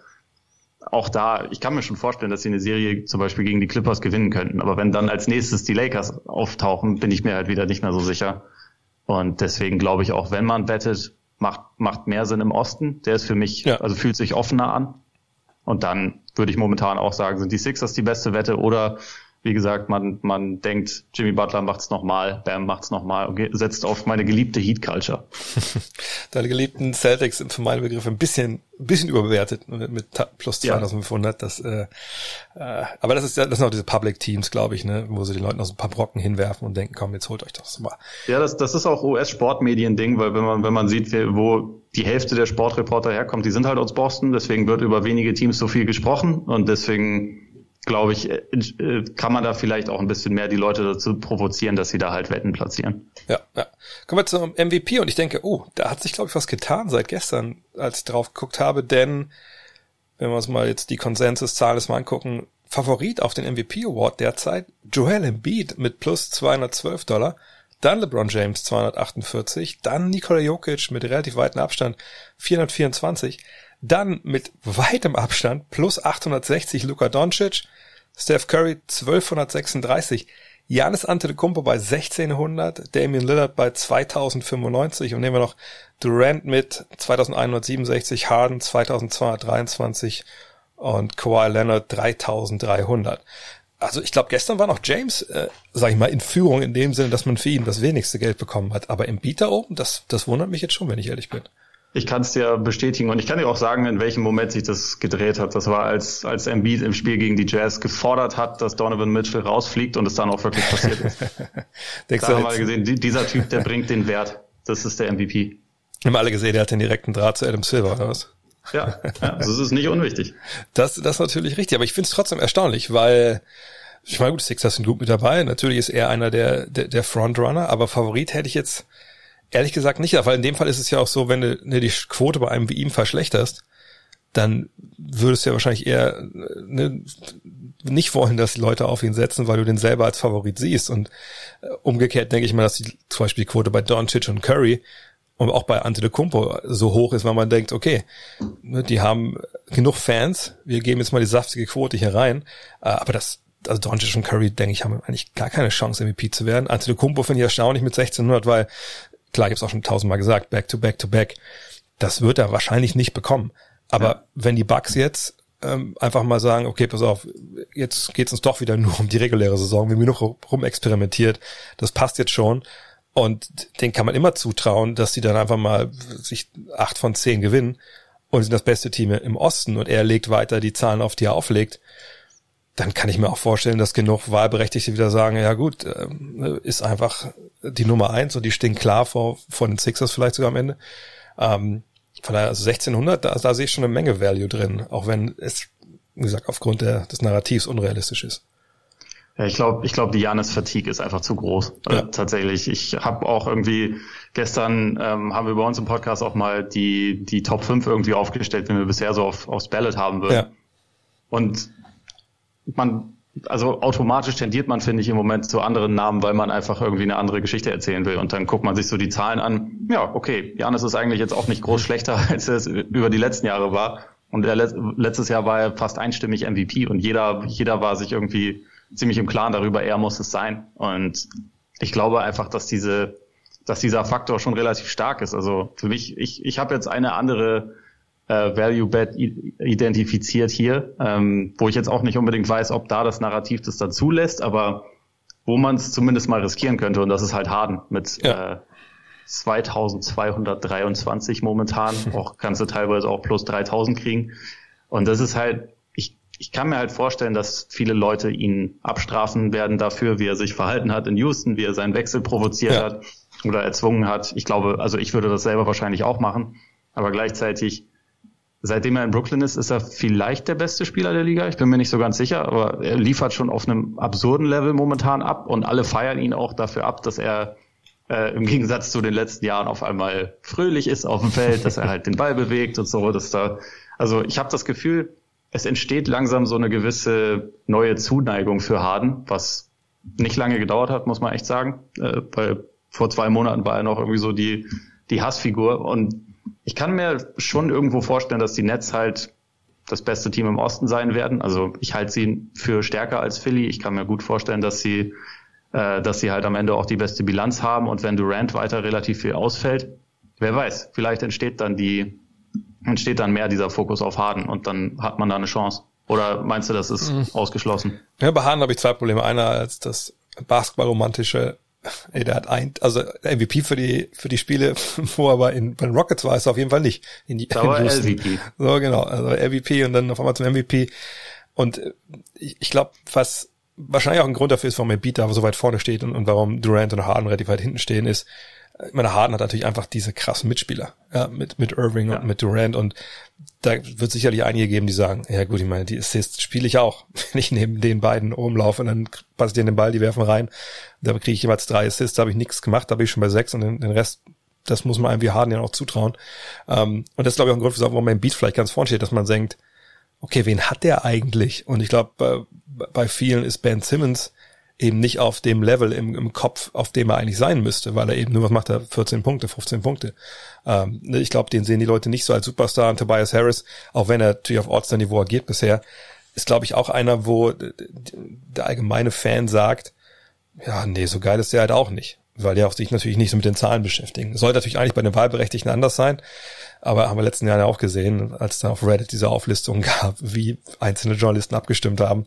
[SPEAKER 4] auch da, ich kann mir schon vorstellen, dass sie eine Serie zum Beispiel gegen die Clippers gewinnen könnten. Aber wenn dann als nächstes die Lakers auftauchen, bin ich mir halt wieder nicht mehr so sicher. Und deswegen glaube ich auch, wenn man wettet, macht, macht mehr Sinn im Osten. Der ist für mich, ja. also fühlt sich offener an. Und dann würde ich momentan auch sagen, sind die Sixers die beste Wette oder wie gesagt, man, man denkt, Jimmy Butler macht's nochmal, Bam macht's nochmal und setzt auf meine geliebte Heat Culture.
[SPEAKER 3] Deine geliebten Celtics sind für meine Begriffe ein bisschen, ein bisschen überbewertet mit plus 2500. Ja. Das, äh, äh, aber das ist ja, das sind auch diese Public Teams, glaube ich, ne, wo sie den Leuten noch so ein paar Brocken hinwerfen und denken, komm, jetzt holt euch das mal.
[SPEAKER 4] Ja, das, das ist auch US-Sportmedien-Ding, weil wenn man, wenn man sieht, wo die Hälfte der Sportreporter herkommt, die sind halt aus Boston, deswegen wird über wenige Teams so viel gesprochen und deswegen glaube ich, äh, äh, kann man da vielleicht auch ein bisschen mehr die Leute dazu provozieren, dass sie da halt Wetten platzieren.
[SPEAKER 3] Ja, ja. Kommen wir zum MVP und ich denke, oh, da hat sich, glaube ich, was getan seit gestern, als ich drauf geguckt habe, denn wenn wir uns mal jetzt die Konsensuszahlen mal angucken, Favorit auf den MVP Award derzeit Joel Embiid mit plus 212 Dollar, dann LeBron James 248, dann Nikola Jokic mit relativ weitem Abstand 424, dann mit weitem Abstand plus 860 Luka Doncic, Steph Curry 1236, Janis Antetokounmpo bei 1600, Damian Lillard bei 2095 und nehmen wir noch Durant mit 2167, Harden 2223 und Kawhi Leonard 3300. Also ich glaube, gestern war noch James, äh, sag ich mal, in Führung in dem Sinne, dass man für ihn das wenigste Geld bekommen hat. Aber im Bieter oben, das, das wundert mich jetzt schon, wenn ich ehrlich bin.
[SPEAKER 4] Ich kann es dir bestätigen und ich kann dir auch sagen, in welchem Moment sich das gedreht hat. Das war, als, als Embiid im Spiel gegen die Jazz gefordert hat, dass Donovan Mitchell rausfliegt und es dann auch wirklich passiert ist. da haben wir gesehen, dieser Typ, der bringt den Wert. Das ist der MVP.
[SPEAKER 3] Haben alle gesehen, der hat den direkten Draht zu Adam Silver, oder was?
[SPEAKER 4] Ja, ja das ist nicht unwichtig.
[SPEAKER 3] Das, das ist natürlich richtig, aber ich finde es trotzdem erstaunlich, weil ich meine, gut, Sixers sind gut mit dabei. Natürlich ist er einer der, der, der Frontrunner, aber Favorit hätte ich jetzt Ehrlich gesagt nicht, weil in dem Fall ist es ja auch so, wenn du ne, die Quote bei einem wie ihm verschlechterst, dann würdest du ja wahrscheinlich eher ne, nicht wollen, dass die Leute auf ihn setzen, weil du den selber als Favorit siehst. Und äh, umgekehrt denke ich mal, dass die, zum Beispiel die Quote bei Doncic und Curry und auch bei Antetokounmpo so hoch ist, weil man denkt, okay, ne, die haben genug Fans, wir geben jetzt mal die saftige Quote hier rein, äh, aber das also Doncic und Curry, denke ich, haben eigentlich gar keine Chance, MVP zu werden. Antetokounmpo finde ich erstaunlich mit 1600, weil klar, ich habe es auch schon tausendmal gesagt, back to back to back, das wird er wahrscheinlich nicht bekommen. Aber ja. wenn die Bucks jetzt ähm, einfach mal sagen, okay, pass auf, jetzt geht's uns doch wieder nur um die reguläre Saison, wir haben noch rumexperimentiert, das passt jetzt schon. Und den kann man immer zutrauen, dass die dann einfach mal sich acht von zehn gewinnen und sind das beste Team im Osten und er legt weiter die Zahlen auf, die er auflegt dann kann ich mir auch vorstellen, dass genug Wahlberechtigte wieder sagen, ja gut, äh, ist einfach die Nummer eins und die stehen klar vor, vor den Sixers vielleicht sogar am Ende. Ähm, von daher, also 1600, da, da sehe ich schon eine Menge Value drin, auch wenn es, wie gesagt, aufgrund der, des Narrativs unrealistisch ist.
[SPEAKER 4] Ja, ich glaube, ich glaube, die Janis-Fatigue ist einfach zu groß. Ja. Äh, tatsächlich. Ich habe auch irgendwie gestern ähm, haben wir bei uns im Podcast auch mal die die Top 5 irgendwie aufgestellt, wenn wir bisher so auf, aufs Ballot haben würden. Ja. Und man, also automatisch tendiert man, finde ich, im Moment zu anderen Namen, weil man einfach irgendwie eine andere Geschichte erzählen will. Und dann guckt man sich so die Zahlen an. Ja, okay, Janis ist eigentlich jetzt auch nicht groß schlechter, als es über die letzten Jahre war. Und er, letztes Jahr war er fast einstimmig MVP und jeder, jeder war sich irgendwie ziemlich im Klaren darüber, er muss es sein. Und ich glaube einfach, dass diese, dass dieser Faktor schon relativ stark ist. Also für mich, ich, ich habe jetzt eine andere äh, Value Bet identifiziert hier, ähm, wo ich jetzt auch nicht unbedingt weiß, ob da das Narrativ das dann zulässt, aber wo man es zumindest mal riskieren könnte und das ist halt Harden mit ja. äh, 2223 momentan, auch kannst du teilweise auch plus 3000 kriegen und das ist halt ich ich kann mir halt vorstellen, dass viele Leute ihn abstrafen werden dafür, wie er sich verhalten hat in Houston, wie er seinen Wechsel provoziert ja. hat oder erzwungen hat. Ich glaube, also ich würde das selber wahrscheinlich auch machen, aber gleichzeitig seitdem er in Brooklyn ist, ist er vielleicht der beste Spieler der Liga. Ich bin mir nicht so ganz sicher, aber er liefert schon auf einem absurden Level momentan ab und alle feiern ihn auch dafür ab, dass er äh, im Gegensatz zu den letzten Jahren auf einmal fröhlich ist auf dem Feld, dass er halt den Ball bewegt und so. Dass da, also ich habe das Gefühl, es entsteht langsam so eine gewisse neue Zuneigung für Harden, was nicht lange gedauert hat, muss man echt sagen. Äh, weil vor zwei Monaten war er noch irgendwie so die die Hassfigur und ich kann mir schon irgendwo vorstellen, dass die Nets halt das beste Team im Osten sein werden. Also ich halte sie für stärker als Philly. Ich kann mir gut vorstellen, dass sie, äh, dass sie halt am Ende auch die beste Bilanz haben und wenn Durant weiter relativ viel ausfällt, wer weiß, vielleicht entsteht dann die, entsteht dann mehr dieser Fokus auf Harden und dann hat man da eine Chance. Oder meinst du, das ist mhm. ausgeschlossen?
[SPEAKER 3] Ja, bei Harden habe ich zwei Probleme. Einer als das Basketballromantische Ey, der hat ein, also MVP für die für die Spiele, wo er aber in bei den Rockets war, ist er auf jeden Fall nicht. In die,
[SPEAKER 4] da war in MVP.
[SPEAKER 3] So genau, also MVP und dann auf einmal zum MVP. Und äh, ich, ich glaube, was wahrscheinlich auch ein Grund dafür ist, warum Embiid da so weit vorne steht und, und warum Durant und Harden relativ weit hinten stehen, ist, ich meine, Harden hat natürlich einfach diese krassen Mitspieler, ja, mit, mit Irving ja. und mit Durant und da wird sicherlich einige geben, die sagen, ja gut, ich meine, die Assists spiele ich auch. Wenn ich neben den beiden rumlaufe und dann passe ich in den Ball, die werfen rein, da kriege ich jeweils drei Assists, da habe ich nichts gemacht, da bin ich schon bei sechs und den, den Rest, das muss man einem wie Harden ja auch zutrauen. Um, und das ist, glaube ich, auch ein Grund, warum mein Beat vielleicht ganz vorne steht, dass man denkt, okay, wen hat der eigentlich? Und ich glaube, bei, bei vielen ist Ben Simmons eben nicht auf dem Level im, im Kopf, auf dem er eigentlich sein müsste, weil er eben nur, was macht er, 14 Punkte, 15 Punkte. Ähm, ne, ich glaube, den sehen die Leute nicht so als Superstar. Und Tobias Harris, auch wenn er natürlich auf Ortster-Niveau agiert bisher, ist, glaube ich, auch einer, wo der allgemeine Fan sagt, ja, nee, so geil ist der halt auch nicht weil die auch sich natürlich nicht so mit den Zahlen beschäftigen. Sollte natürlich eigentlich bei den Wahlberechtigten anders sein, aber haben wir letzten Jahr ja auch gesehen, als es dann auf Reddit diese Auflistung gab, wie einzelne Journalisten abgestimmt haben.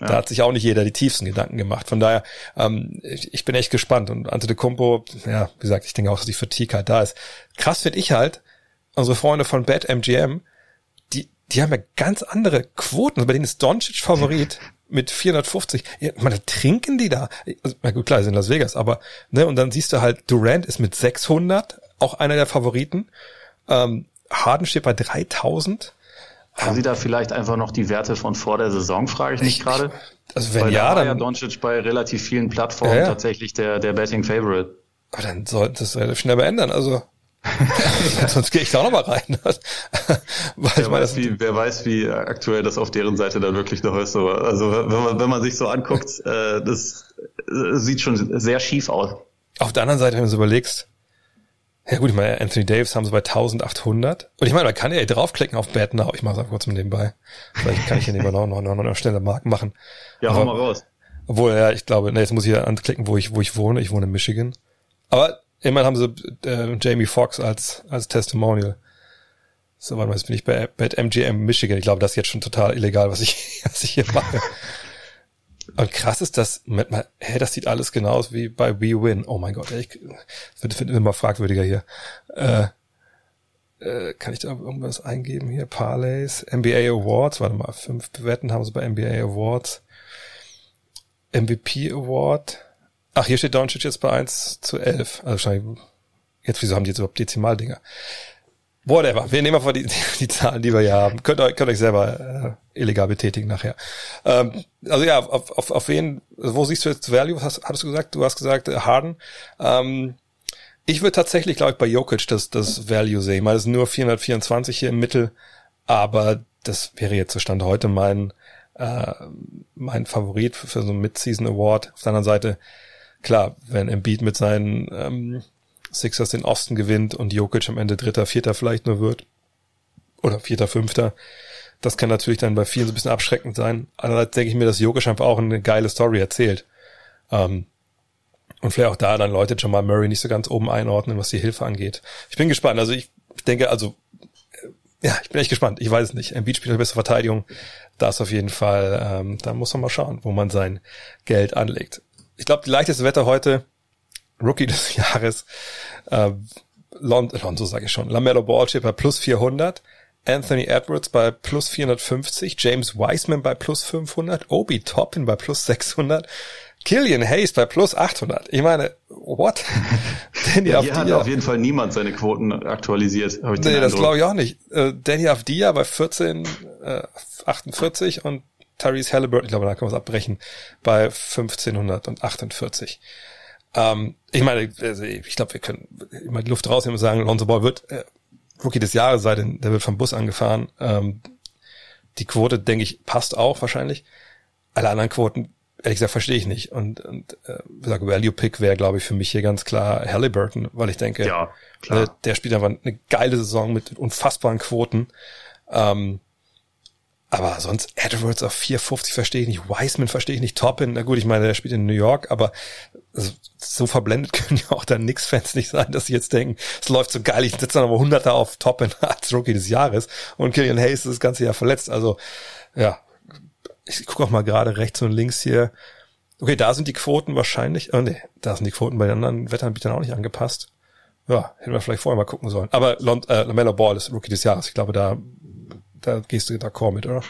[SPEAKER 3] Ja. Da hat sich auch nicht jeder die tiefsten Gedanken gemacht. Von daher, ähm, ich, ich bin echt gespannt. Und Antetokounmpo, ja, wie gesagt, ich denke auch, dass die Fatigue halt da ist. Krass finde ich halt, unsere Freunde von Bad MGM, die, die haben ja ganz andere Quoten. Also bei denen ist Doncic Favorit. mit 450. Ja, meine, trinken die da? Also, na gut, klar, sind Las Vegas, aber, ne, und dann siehst du halt, Durant ist mit 600, auch einer der Favoriten. Ähm, Harden steht bei 3000.
[SPEAKER 4] Haben Sie da vielleicht einfach noch die Werte von vor der Saison, frage ich mich gerade?
[SPEAKER 3] Also wenn Weil ja, dann...
[SPEAKER 4] ja Doncic bei relativ vielen Plattformen ja, ja. tatsächlich der, der Betting Favorite.
[SPEAKER 3] Aber dann sollten das relativ schnell beenden, also Sonst gehe ich da auch noch mal rein.
[SPEAKER 4] Weil wer, weiß, wie, wer weiß, wie aktuell das auf deren Seite dann wirklich noch ist. Also wenn man, wenn man sich so anguckt, äh, das äh, sieht schon sehr schief aus.
[SPEAKER 3] Auf der anderen Seite, wenn du es überlegst, ja gut, ich meine, Anthony Davis haben sie bei 1800. Und ich meine, man kann ja draufklicken auf Bad Now. Ich mache es kurz mit nebenbei. Vielleicht kann ich hier nebenbei noch, noch, noch, noch schneller Marken machen.
[SPEAKER 4] Ja, Aber, hau mal raus.
[SPEAKER 3] Obwohl, ja, ich glaube, ne, jetzt muss ich ja anklicken, wo ich, wo ich wohne. Ich wohne in Michigan. Aber Immerhin haben sie äh, Jamie Foxx als, als Testimonial. So, warte mal, jetzt bin ich bei, bei MGM Michigan. Ich glaube, das ist jetzt schon total illegal, was ich, was ich hier mache. Und krass ist das, Moment mal, hä, das sieht alles genau aus wie bei We Win. Oh mein Gott, ich, das wird immer fragwürdiger hier. Äh, äh, kann ich da irgendwas eingeben hier? Parlays, NBA Awards, warte mal, fünf Bewetten haben sie bei NBA Awards. MVP Award, Ach, hier steht Doncic jetzt bei 1 zu 11. Also wahrscheinlich, jetzt, wieso haben die jetzt überhaupt Dezimaldinger? Whatever. Wir nehmen einfach die, die Zahlen, die wir hier haben. Könnt euch, könnt euch selber äh, illegal betätigen nachher. Ähm, also ja, auf, auf, auf wen, wo siehst du jetzt Value? Was hast, hattest du gesagt? Du hast gesagt äh, Harden. Ähm, ich würde tatsächlich, glaube ich, bei Jokic das, das Value sehen. Es sind nur 424 hier im Mittel, aber das wäre jetzt so Stand heute mein, äh, mein Favorit für, für so einen Mid-Season Award. Auf der anderen Seite klar, wenn Embiid mit seinen ähm, Sixers den Osten gewinnt und Jokic am Ende Dritter, Vierter vielleicht nur wird, oder Vierter, Fünfter, Das kann natürlich dann bei vielen so ein bisschen abschreckend sein. Andererseits denke ich mir, dass Jokic einfach auch eine geile Story erzählt. Ähm, und vielleicht auch da dann Leute schon mal Murray nicht so ganz oben einordnen, was die Hilfe angeht. Ich bin gespannt. Also ich, denke, also äh, ja, ich bin echt gespannt. Ich weiß es nicht. Beat spielt eine bessere Verteidigung. Das auf jeden Fall. Ähm, da muss man mal schauen, wo man sein Geld anlegt. Ich glaube, die leichteste Wette heute, Rookie des Jahres, äh, Lon Lonzo sage ich schon, Lamello Ball steht bei plus 400, Anthony Edwards bei plus 450, James Wiseman bei plus 500, Obi Toppin bei plus 600, Killian Hayes bei plus 800. Ich meine, what?
[SPEAKER 4] Danny hier hat auf jeden Fall niemand seine Quoten aktualisiert.
[SPEAKER 3] Hab ich nee, das glaube ich auch nicht. Äh, Danny Avdia bei 14, äh, 48 und Tyrese Halliburton, ich glaube, da kann man es abbrechen, bei 1548. Ähm, ich meine, also ich glaube, wir können immer die Luft rausnehmen und sagen, Lonzo Ball wird äh, Rookie des Jahres sein, der wird vom Bus angefahren. Ähm, die Quote, denke ich, passt auch wahrscheinlich. Alle anderen Quoten ehrlich gesagt verstehe ich nicht. Und, und äh, sag Value Pick wäre, glaube ich, für mich hier ganz klar Halliburton, weil ich denke, ja. Der, der spielt einfach eine geile Saison mit unfassbaren Quoten. Ähm, aber sonst Edwards auf 450 verstehe ich nicht, Wiseman verstehe ich nicht, Toppin, na gut, ich meine, der spielt in New York, aber so verblendet können ja auch dann Knicks-Fans nicht sein, dass sie jetzt denken, es läuft so geil, ich setze dann aber Hunderter auf Toppin als Rookie des Jahres und Killian Hayes ist das ganze Jahr verletzt. Also ja, ich gucke auch mal gerade rechts und links hier. Okay, da sind die Quoten wahrscheinlich, oh nee, da sind die Quoten bei den anderen Wettanbietern auch nicht angepasst. Ja, hätten wir vielleicht vorher mal gucken sollen. Aber Lond, äh, Ball ist Rookie des Jahres. Ich glaube, da, da gehst du d'accord mit, oder?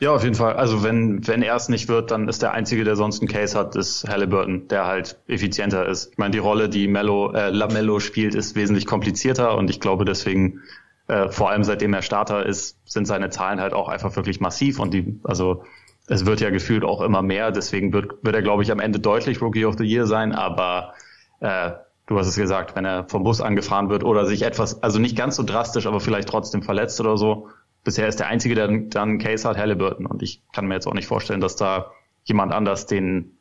[SPEAKER 4] Ja, auf jeden Fall. Also wenn, wenn er es nicht wird, dann ist der Einzige, der sonst einen Case hat, ist Halliburton, der halt effizienter ist. Ich meine, die Rolle, die Mello, äh, Lamello spielt, ist wesentlich komplizierter und ich glaube deswegen, äh, vor allem seitdem er Starter ist, sind seine Zahlen halt auch einfach wirklich massiv und die, also es wird ja gefühlt auch immer mehr, deswegen wird, wird er, glaube ich, am Ende deutlich Rookie of the Year sein, aber äh, du hast es gesagt, wenn er vom Bus angefahren wird oder sich etwas, also nicht ganz so drastisch, aber vielleicht trotzdem verletzt oder so. Bisher ist der Einzige, der dann einen Case hat, Halliburton. Und ich kann mir jetzt auch nicht vorstellen, dass da jemand anders den,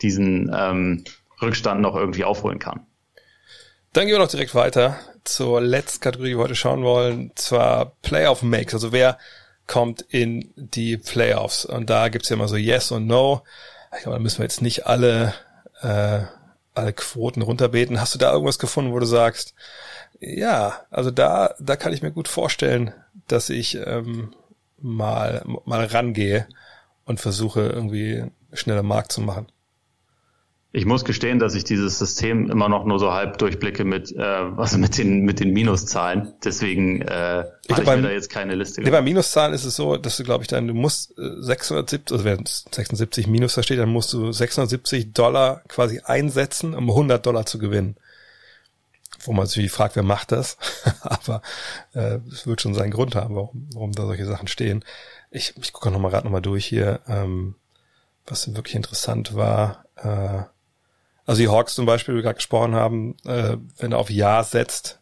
[SPEAKER 4] diesen ähm, Rückstand noch irgendwie aufholen kann.
[SPEAKER 3] Dann gehen wir noch direkt weiter zur letzten Kategorie, die wir heute schauen wollen, zwar Playoff Makes, also wer kommt in die Playoffs. Und da gibt's ja immer so Yes und No. Ich glaube, da müssen wir jetzt nicht alle, äh, alle Quoten runterbeten. Hast du da irgendwas gefunden, wo du sagst, ja, also da, da kann ich mir gut vorstellen, dass ich ähm, mal, mal rangehe und versuche irgendwie schneller Markt zu machen.
[SPEAKER 4] Ich muss gestehen, dass ich dieses System immer noch nur so halb durchblicke mit, äh, also mit den, mit den Minuszahlen. Deswegen äh, ich, ich mir da jetzt keine Liste.
[SPEAKER 3] Nee, bei Minuszahlen ist es so, dass du, glaube ich, dann, du musst 670, äh, also wenn 76 Minus da steht, dann musst du 670 Dollar quasi einsetzen, um 100 Dollar zu gewinnen. Wo man sich fragt, wer macht das? Aber äh, es wird schon seinen Grund haben, warum, warum da solche Sachen stehen. Ich, ich gucke nochmal gerade nochmal durch hier, ähm, was wirklich interessant war. Äh, also die Hawks zum Beispiel, wie wir gerade gesprochen haben, äh, wenn du auf Ja setzt,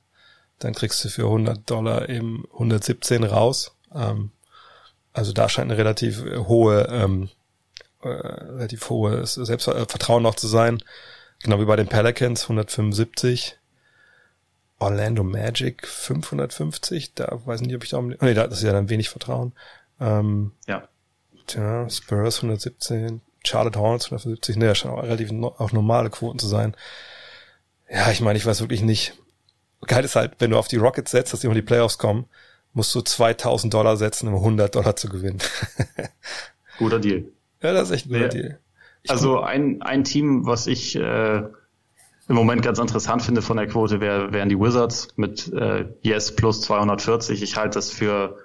[SPEAKER 3] dann kriegst du für 100 Dollar eben 117 raus. Ähm, also da scheint eine relativ hohe, ähm, äh, relativ hohe Selbstvertrauen noch zu sein. Genau wie bei den Pelicans 175. Orlando Magic 550. Da weiß nicht, ob ich da um, nee, das ist ja dann wenig Vertrauen. Ähm,
[SPEAKER 4] ja.
[SPEAKER 3] Tja, Spurs 117. Charlotte Hornets 175, ne, scheinen auch relativ no, auch normale Quoten zu sein. Ja, ich meine, ich weiß wirklich nicht. Geil ist halt, wenn du auf die Rockets setzt, dass die um die Playoffs kommen, musst du 2000 Dollar setzen, um 100 Dollar zu gewinnen.
[SPEAKER 4] guter Deal.
[SPEAKER 3] Ja, das ist echt ein guter ja. Deal.
[SPEAKER 4] Ich also ein, ein Team, was ich äh, im Moment ganz interessant finde von der Quote, wär, wären die Wizards mit äh, Yes plus 240. Ich halte das für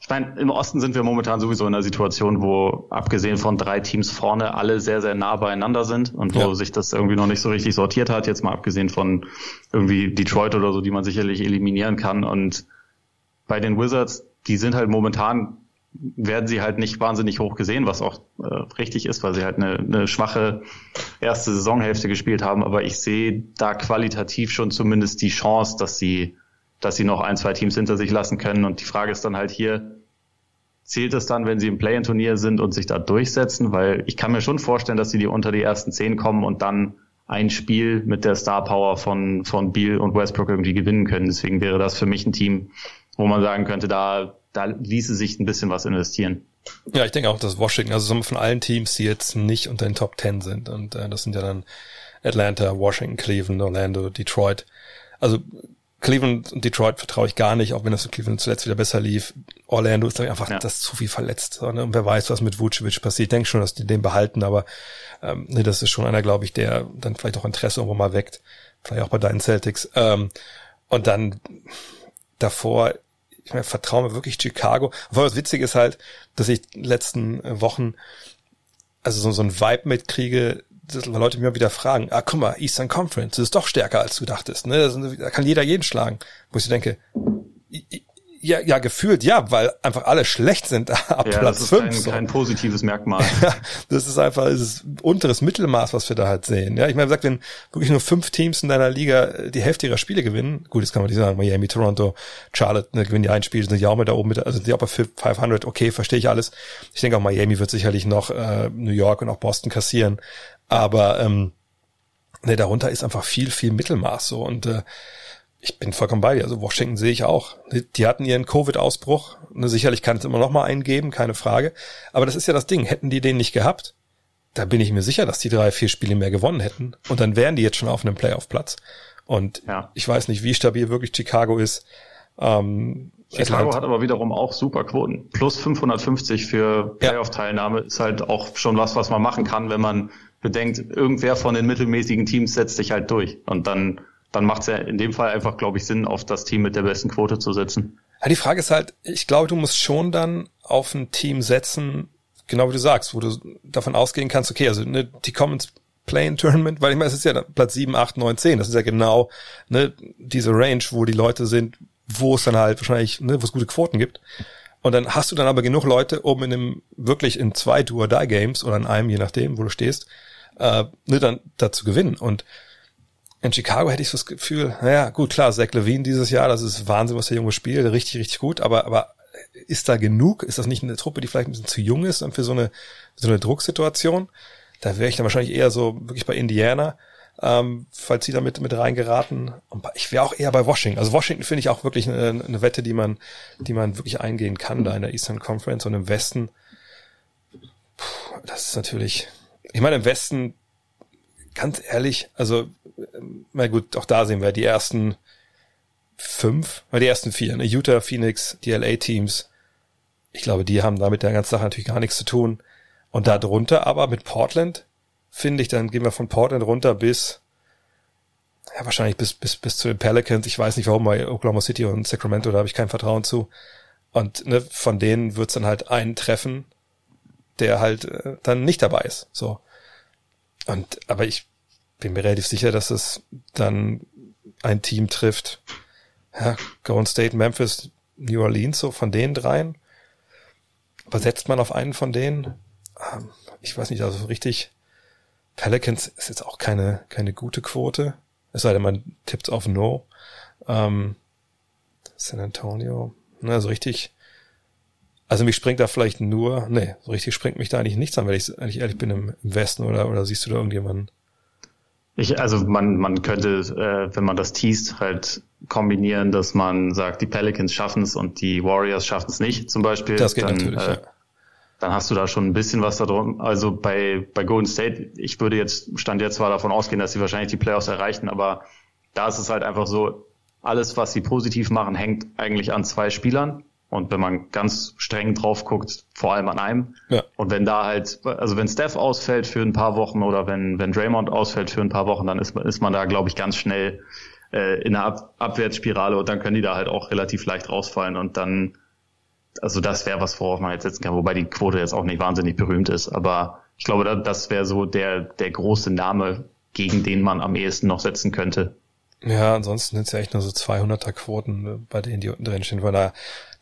[SPEAKER 4] ich meine, im Osten sind wir momentan sowieso in einer Situation, wo abgesehen von drei Teams vorne alle sehr, sehr nah beieinander sind und wo ja. sich das irgendwie noch nicht so richtig sortiert hat. Jetzt mal abgesehen von irgendwie Detroit oder so, die man sicherlich eliminieren kann. Und bei den Wizards, die sind halt momentan, werden sie halt nicht wahnsinnig hoch gesehen, was auch äh, richtig ist, weil sie halt eine, eine schwache erste Saisonhälfte gespielt haben. Aber ich sehe da qualitativ schon zumindest die Chance, dass sie dass sie noch ein, zwei Teams hinter sich lassen können. Und die Frage ist dann halt hier, zählt es dann, wenn sie im Play-in-Turnier sind und sich da durchsetzen? Weil ich kann mir schon vorstellen, dass sie die unter die ersten zehn kommen und dann ein Spiel mit der Star Power von, von Beal und Westbrook irgendwie gewinnen können. Deswegen wäre das für mich ein Team, wo man sagen könnte, da da ließe sich ein bisschen was investieren.
[SPEAKER 3] Ja, ich denke auch, dass Washington, also von allen Teams, die jetzt nicht unter den Top 10 sind, und äh, das sind ja dann Atlanta, Washington, Cleveland, Orlando, Detroit. Also Cleveland und Detroit vertraue ich gar nicht, auch wenn das in Cleveland zuletzt wieder besser lief. Orlando ist einfach ja. das zu viel verletzt. Ne? Und wer weiß, was mit Vucevic passiert. Ich denke schon, dass die den behalten, aber ähm, nee, das ist schon einer, glaube ich, der dann vielleicht auch Interesse irgendwo mal weckt. Vielleicht auch bei deinen Celtics. Ähm, und dann davor, ich meine, vertraue mir wirklich Chicago. Obwohl das Witzige ist halt, dass ich letzten Wochen also so, so ein Vibe mitkriege, dass Leute mir wieder fragen, ah, guck mal, Eastern Conference, das ist doch stärker, als du dachtest. Ne? Da kann jeder jeden schlagen. Wo ich so denke, ja, ja, gefühlt ja, weil einfach alle schlecht sind ab
[SPEAKER 4] ja,
[SPEAKER 3] Platz
[SPEAKER 4] das ist
[SPEAKER 3] 5.
[SPEAKER 4] Kein,
[SPEAKER 3] so.
[SPEAKER 4] kein positives Merkmal.
[SPEAKER 3] Ja, das ist einfach das ist unteres Mittelmaß, was wir da halt sehen. Ja, ich meine, sagt, wenn wirklich nur fünf Teams in deiner Liga die Hälfte ihrer Spiele gewinnen, gut, das kann man nicht sagen, Miami, Toronto, Charlotte, ne, gewinnen die ein Spiel, sind ja auch mit da oben mit, also die auch bei 500, okay, verstehe ich alles. Ich denke auch Miami wird sicherlich noch äh, New York und auch Boston kassieren, aber ähm, ne, darunter ist einfach viel, viel Mittelmaß so und äh, ich bin vollkommen bei dir. Also Washington sehe ich auch. Die hatten ihren Covid-Ausbruch. Ne, sicherlich kann es immer noch mal einen geben, keine Frage. Aber das ist ja das Ding. Hätten die den nicht gehabt, da bin ich mir sicher, dass die drei, vier Spiele mehr gewonnen hätten. Und dann wären die jetzt schon auf einem Playoff-Platz. Und ja. ich weiß nicht, wie stabil wirklich Chicago ist. Ähm,
[SPEAKER 4] Chicago Atlanta. hat aber wiederum auch super Quoten. Plus 550 für Playoff-Teilnahme ist halt auch schon was, was man machen kann, wenn man bedenkt, irgendwer von den mittelmäßigen Teams setzt sich halt durch. Und dann dann macht es ja in dem Fall einfach, glaube ich, Sinn, auf das Team mit der besten Quote zu setzen.
[SPEAKER 3] Ja, die Frage ist halt, ich glaube, du musst schon dann auf ein Team setzen, genau wie du sagst, wo du davon ausgehen kannst, okay, also ne, die Commons Playing Tournament, weil ich meine, es ist ja Platz 7, 8, 9, 10, das ist ja genau ne, diese Range, wo die Leute sind, wo es dann halt wahrscheinlich, ne, wo es gute Quoten gibt. Und dann hast du dann aber genug Leute, um in einem wirklich in zwei Do-or-Die-Games oder in einem, je nachdem, wo du stehst, äh, ne, dann dazu gewinnen. Und in Chicago hätte ich so das Gefühl, naja, gut, klar, Zach Levine dieses Jahr, das ist Wahnsinn, was der Junge spielt, richtig, richtig gut, aber, aber ist da genug? Ist das nicht eine Truppe, die vielleicht ein bisschen zu jung ist für so eine, so eine Drucksituation? Da wäre ich dann wahrscheinlich eher so wirklich bei Indiana, ähm, falls sie damit mit reingeraten. Und ich wäre auch eher bei Washington. Also Washington finde ich auch wirklich eine, eine Wette, die man, die man wirklich eingehen kann da in der Eastern Conference und im Westen. Puh, das ist natürlich, ich meine, im Westen ganz ehrlich, also, na gut, auch da sehen wir die ersten fünf, weil die ersten vier, ne? Utah, Phoenix, die LA-Teams. Ich glaube, die haben da mit der ganzen Sache natürlich gar nichts zu tun. Und da drunter aber mit Portland, finde ich, dann gehen wir von Portland runter bis, ja, wahrscheinlich bis, bis, bis zu den Pelicans. Ich weiß nicht warum, bei Oklahoma City und Sacramento, da habe ich kein Vertrauen zu. Und ne, von denen wird's dann halt einen treffen, der halt äh, dann nicht dabei ist. So. Und, aber ich bin mir relativ sicher, dass es dann ein Team trifft. Ja, Golden State, Memphis, New Orleans, so von den dreien. Aber setzt man auf einen von denen? Ähm, ich weiß nicht, also richtig. Pelicans ist jetzt auch keine, keine gute Quote. Es sei denn, man tippt auf No. Ähm, San Antonio. Na, so richtig. Also mich springt da vielleicht nur, nee, so richtig springt mich da eigentlich nichts an, wenn ich eigentlich ehrlich bin im, im Westen oder, oder siehst du da irgendjemanden?
[SPEAKER 4] Ich, also man, man könnte, äh, wenn man das teast, halt kombinieren, dass man sagt, die Pelicans schaffen es und die Warriors schaffen es nicht, zum Beispiel.
[SPEAKER 3] Das geht
[SPEAKER 4] dann,
[SPEAKER 3] natürlich,
[SPEAKER 4] äh,
[SPEAKER 3] ja.
[SPEAKER 4] Dann hast du da schon ein bisschen was da drum. Also bei, bei Golden State, ich würde jetzt, stand jetzt zwar davon ausgehen, dass sie wahrscheinlich die Playoffs erreichen, aber da ist es halt einfach so, alles, was sie positiv machen, hängt eigentlich an zwei Spielern. Und wenn man ganz streng drauf guckt, vor allem an einem.
[SPEAKER 3] Ja.
[SPEAKER 4] Und wenn da halt, also wenn Steph ausfällt für ein paar Wochen oder wenn, wenn Draymond ausfällt für ein paar Wochen, dann ist, ist man da, glaube ich, ganz schnell äh, in einer Ab Abwärtsspirale und dann können die da halt auch relativ leicht rausfallen und dann, also das wäre was, worauf man jetzt setzen kann, wobei die Quote jetzt auch nicht wahnsinnig berühmt ist, aber ich glaube, das wäre so der, der große Name, gegen den man am ehesten noch setzen könnte.
[SPEAKER 3] Ja, ansonsten sind es ja echt nur so 200er Quoten, ne, bei denen die unten drin stehen. Von daher,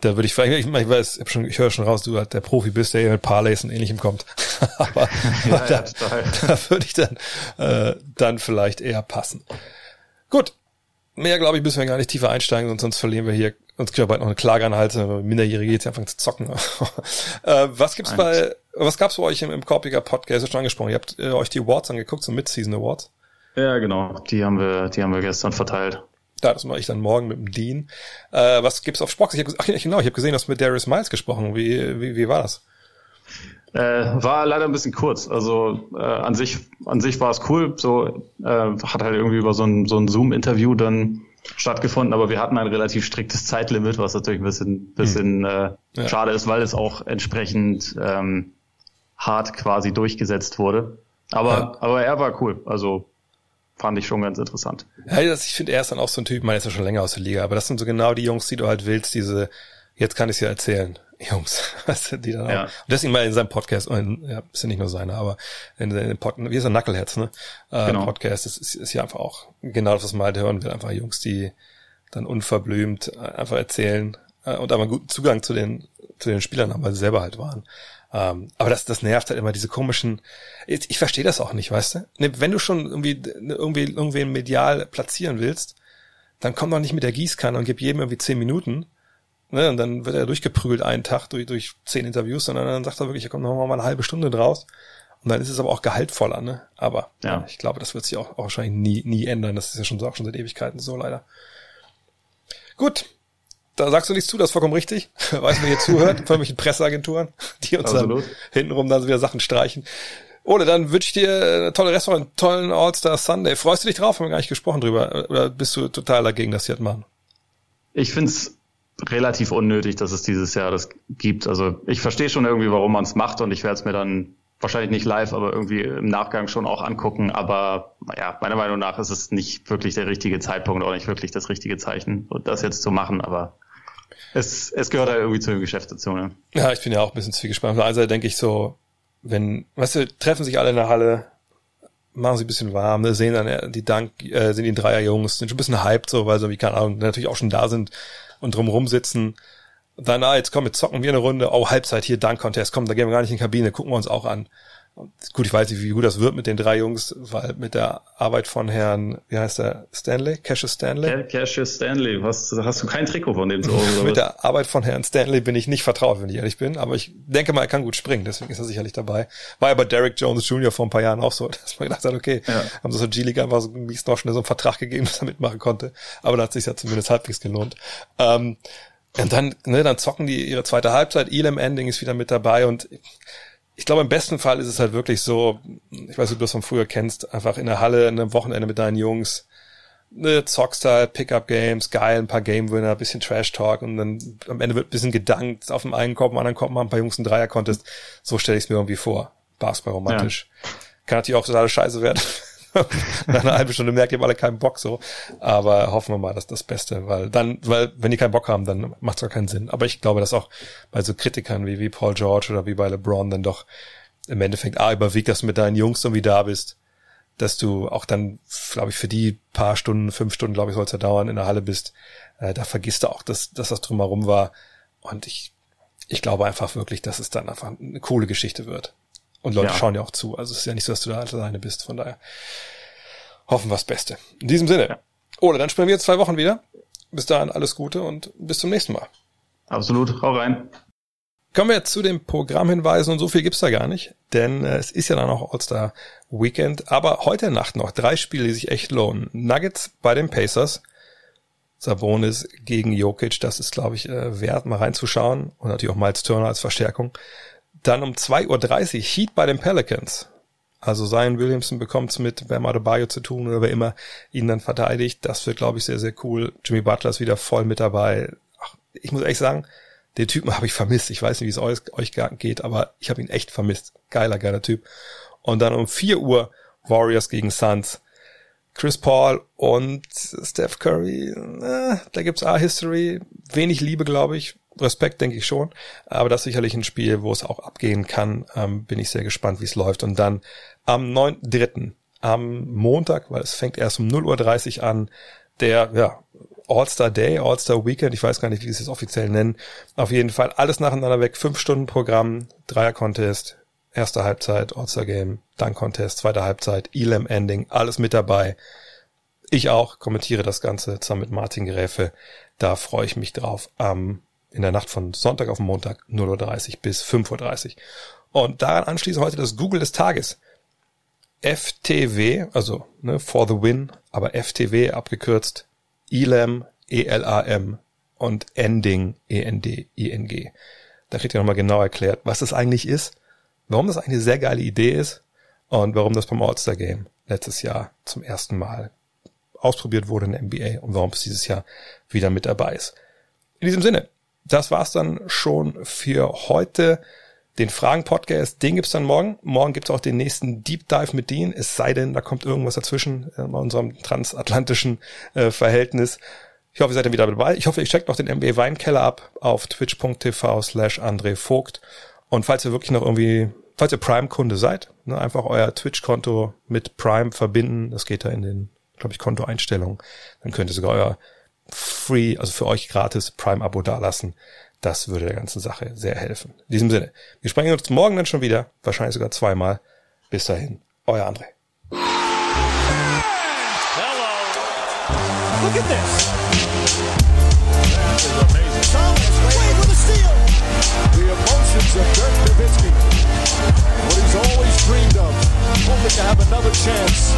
[SPEAKER 3] da würde ich vielleicht, ich, ich weiß, ich, schon, ich höre schon raus, du halt der Profi bist, der hier mit Parlays und ähnlichem kommt. Aber
[SPEAKER 4] Ja,
[SPEAKER 3] da,
[SPEAKER 4] ja,
[SPEAKER 3] da würde ich dann, äh, dann vielleicht eher passen. Gut. Mehr, glaube ich, müssen wir gar nicht tiefer einsteigen, sonst, sonst verlieren wir hier, uns kriegen wir bald noch eine Klage an Hals, Minderjährige jetzt anfangen zu zocken. äh, was gibt's bei, was gab's bei euch im, im Korpiger Podcast? Ist schon angesprochen. Ihr habt äh, euch die Awards angeguckt, so Mid-Season Awards.
[SPEAKER 4] Ja, genau. Die haben wir, die haben wir gestern verteilt.
[SPEAKER 3] Da, das mache ich dann morgen mit dem Dean. Äh, was gibt's auf Spox? Ich hab, ach genau, ich habe gesehen, du hast mit Darius Miles gesprochen. Wie, wie, wie war das?
[SPEAKER 4] Äh, war leider ein bisschen kurz. Also äh, an sich, an sich war es cool. So äh, hat halt irgendwie über so ein, so ein Zoom-Interview dann stattgefunden, aber wir hatten ein relativ striktes Zeitlimit, was natürlich ein bisschen, bisschen äh,
[SPEAKER 3] Ja.
[SPEAKER 4] schade ist, weil es auch entsprechend ähm, hart quasi durchgesetzt wurde. Aber,
[SPEAKER 3] Ja.
[SPEAKER 4] aber er war cool. Also fand ich schon ganz interessant.
[SPEAKER 3] Ja, das, ich finde, er ist dann auch so ein Typ, man ist ja schon länger aus der Liga, aber das sind so genau die Jungs, die du halt willst, diese, jetzt kann ich dir erzählen, Jungs, weißt du, die dann auch,
[SPEAKER 4] Ja.
[SPEAKER 3] und deswegen mal in seinem Podcast, und, ja, ist ja nicht nur seiner, aber in, in dem Podcast, wie ist er, Knuckleheads, ne, äh,
[SPEAKER 4] Genau.
[SPEAKER 3] Podcast, das ist, ist ja einfach auch genau das, was man halt hören will, einfach Jungs, die dann unverblümt äh, einfach erzählen äh, und aber einen guten Zugang zu den, zu den Spielern haben, weil sie selber halt waren. Ähm, aber das, das nervt halt immer, diese komischen, ich, ich verstehe das auch nicht, weißt du? Ne, Wenn du schon irgendwie, irgendwie, irgendwen medial platzieren willst, dann komm doch nicht mit der Gießkanne und gib jedem irgendwie zehn Minuten, ne, und dann wird er durchgeprügelt einen Tag durch, durch zehn Interviews, sondern dann sagt er wirklich, ja, komm, noch mal eine halbe Stunde draus. Und dann ist es aber auch gehaltvoller, ne? Aber
[SPEAKER 4] Ja.
[SPEAKER 3] ich glaube, das wird sich auch, auch wahrscheinlich nie, nie ändern. Das ist ja schon auch schon seit Ewigkeiten so, leider. Gut. Da sagst du nichts zu, das ist vollkommen richtig. Weiß, wer hier zuhört, von irgendwelchen Presseagenturen, die uns
[SPEAKER 4] Absolut.
[SPEAKER 3] dann hintenrum dann wieder Sachen streichen. Ole, dann wünsche ich dir eine tolle Restaurant, einen tollen All-Star Sunday. Freust du dich drauf? Haben wir gar nicht gesprochen drüber. Oder bist du total dagegen, dass sie das machen?
[SPEAKER 4] Ich find's relativ unnötig, dass es dieses Jahr das gibt. Also ich verstehe schon irgendwie, warum man es macht und ich werde es mir dann wahrscheinlich nicht live, aber irgendwie im Nachgang schon auch angucken. Aber naja, meiner Meinung nach ist es nicht wirklich der richtige Zeitpunkt oder nicht wirklich das richtige Zeichen, das jetzt zu machen. Aber es, es gehört halt irgendwie zu dem Geschäft dazu. Ne?
[SPEAKER 3] Ja, ich bin ja auch ein bisschen einen Seite denke ich so, wenn, weißt du, treffen sich alle in der Halle, machen sie ein bisschen warm, ne, sehen dann äh, die Dank, äh, sind die Dreier-Jungs, sind schon ein bisschen hyped, so, weil sie, wie keine Ahnung, natürlich auch schon da sind und drumrum sitzen. Dann, ah, jetzt komm, jetzt zocken wir eine Runde, oh, Halbzeit hier, Dank-Contest, komm, da gehen wir gar nicht in die Kabine, gucken wir uns auch an. Und gut, ich weiß nicht, wie gut das wird mit den drei Jungs, weil mit der Arbeit von Herrn, wie heißt der, Stanley? Cassius Stanley?
[SPEAKER 4] Cassius Stanley, hast, hast du kein Trikot von dem zu Hause?
[SPEAKER 3] Mit
[SPEAKER 4] was?
[SPEAKER 3] der Arbeit von Herrn Stanley bin ich nicht vertraut, wenn ich ehrlich bin, aber ich denke mal, er kann gut springen, deswegen ist er sicherlich dabei. War ja bei Derek Jones Jr. vor ein paar Jahren auch so, dass man gedacht hat, okay,
[SPEAKER 4] Ja.
[SPEAKER 3] haben sie so G-League einfach so mies noch schnell so einen Vertrag gegeben, dass er mitmachen konnte, aber da hat sich ja zumindest halbwegs gelohnt. Ähm, und dann, ne, dann zocken die ihre zweite Halbzeit, Elam Ending ist wieder mit dabei und ich glaube, im besten Fall ist es halt wirklich so, ich weiß nicht, ob du das von früher kennst, einfach in der Halle, an einem Wochenende mit deinen Jungs, ne, zockst halt, Pickup-Games, geil, ein paar Game-Winner, bisschen Trash-Talk und dann am Ende wird ein bisschen gedankt, auf dem einen Korb, am anderen Korb machen ein paar Jungs einen Dreier-Contest. So stelle ich es mir irgendwie vor. Basketball romantisch. Kann natürlich auch total scheiße werden. Nach einer halben Stunde merkt ihr alle keinen Bock so. Aber hoffen wir mal, dass das Beste, weil dann, weil, wenn die keinen Bock haben, dann macht es gar keinen Sinn. Aber ich glaube, dass auch bei so Kritikern wie, wie Paul George oder wie bei LeBron dann doch im Endeffekt A überwiegt, dass du mit deinen Jungs irgendwie da bist, dass du auch dann, glaube ich, für die paar Stunden, fünf Stunden, glaube ich, soll es ja dauern, in der Halle bist, äh, da vergisst du auch, dass, dass das drumherum war. Und ich, ich glaube einfach wirklich, dass es dann einfach eine coole Geschichte wird. Und Leute
[SPEAKER 4] Ja.
[SPEAKER 3] schauen ja auch zu. Also es ist ja nicht so, dass du da alleine bist. Von daher hoffen wir das Beste. In diesem Sinne.
[SPEAKER 4] Ja.
[SPEAKER 3] Ole, dann sprechen wir jetzt zwei Wochen wieder. Bis dahin alles Gute und bis zum nächsten Mal.
[SPEAKER 4] Absolut, hau rein.
[SPEAKER 3] Kommen wir jetzt zu den Programmhinweisen und so viel gibt's da gar nicht, denn äh, es ist ja dann auch All-Star Weekend, aber heute Nacht noch drei Spiele, die sich echt lohnen. Nuggets bei den Pacers, Sabonis gegen Jokic, das ist glaube ich äh, wert mal reinzuschauen und natürlich auch Miles Turner als Verstärkung. Dann um 2.30 Uhr Heat bei den Pelicans. Also Zion Williamson bekommt's mit Bam Adebayo zu tun oder wer immer ihn dann verteidigt. Das wird, glaube ich, sehr, sehr cool. Jimmy Butler ist wieder voll mit dabei. Ach, ich muss ehrlich sagen, den Typen habe ich vermisst. Ich weiß nicht, wie es euch, euch geht, aber ich habe ihn echt vermisst. Geiler, geiler Typ. Und dann um 4 Uhr Warriors gegen Suns. Chris Paul und Steph Curry, äh, da gibt's A-History, wenig Liebe, glaube ich. Respekt, denke ich schon. Aber das ist sicherlich ein Spiel, wo es auch abgehen kann. Ähm, bin ich sehr gespannt, wie es läuft. Und dann am 9.3., am Montag, weil es fängt erst um 0.30 Uhr an, der ja, All-Star Day, All-Star Weekend, ich weiß gar nicht, wie sie es offiziell nennen. Auf jeden Fall alles nacheinander weg, fünf Stunden Programm, Dreier-Contest, erste Halbzeit, All-Star Game, dann Contest, zweite Halbzeit, Elam Ending, alles mit dabei. Ich auch kommentiere das Ganze zusammen mit Martin Gräfe. Da freue ich mich drauf am in der Nacht von Sonntag auf Montag 0.30 Uhr bis 5.30 Uhr. Und daran anschließend heute das Google des Tages. FTW, also ne, for the win, aber FTW abgekürzt, Elam, E-L-A-M und Ending, E-N-D-I-N-G. Da kriegt ihr nochmal genau erklärt, was das eigentlich ist, warum das eigentlich eine sehr geile Idee ist und warum das beim All-Star Game letztes Jahr zum ersten Mal ausprobiert wurde in der NBA und warum es dieses Jahr wieder mit dabei ist. In diesem Sinne, das war's dann schon für heute. Den Fragen-Podcast, den gibt's dann morgen. Morgen gibt's auch den nächsten Deep Dive mit Dean, es sei denn, da kommt irgendwas dazwischen äh, bei unserem transatlantischen äh, Verhältnis. Ich hoffe, ihr seid dann wieder dabei. Ich hoffe, ihr checkt noch den NBA Weinkeller ab auf twitch.tv slash André Vogt. Und falls ihr wirklich noch irgendwie, falls ihr Prime-Kunde seid, ne, einfach euer Twitch-Konto mit Prime verbinden. Das geht da in den, glaube ich, Kontoeinstellungen. Dann könnt ihr sogar euer free, also für euch gratis Prime-Abo dalassen. Das würde der ganzen Sache sehr helfen. In diesem Sinne, wir sprechen uns morgen dann schon wieder, wahrscheinlich sogar zweimal. Bis dahin, euer André.
[SPEAKER 1] Hello. Look at this. That is amazing. Thomas Wade with a steal.
[SPEAKER 2] The emotions of Dirk Nowitzki. What he's always dreamed of. Hoping to have another chance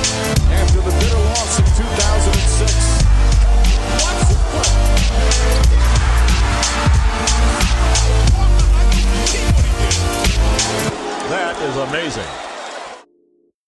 [SPEAKER 2] after the bitter loss in 2006.
[SPEAKER 1] Watch the play. That is amazing.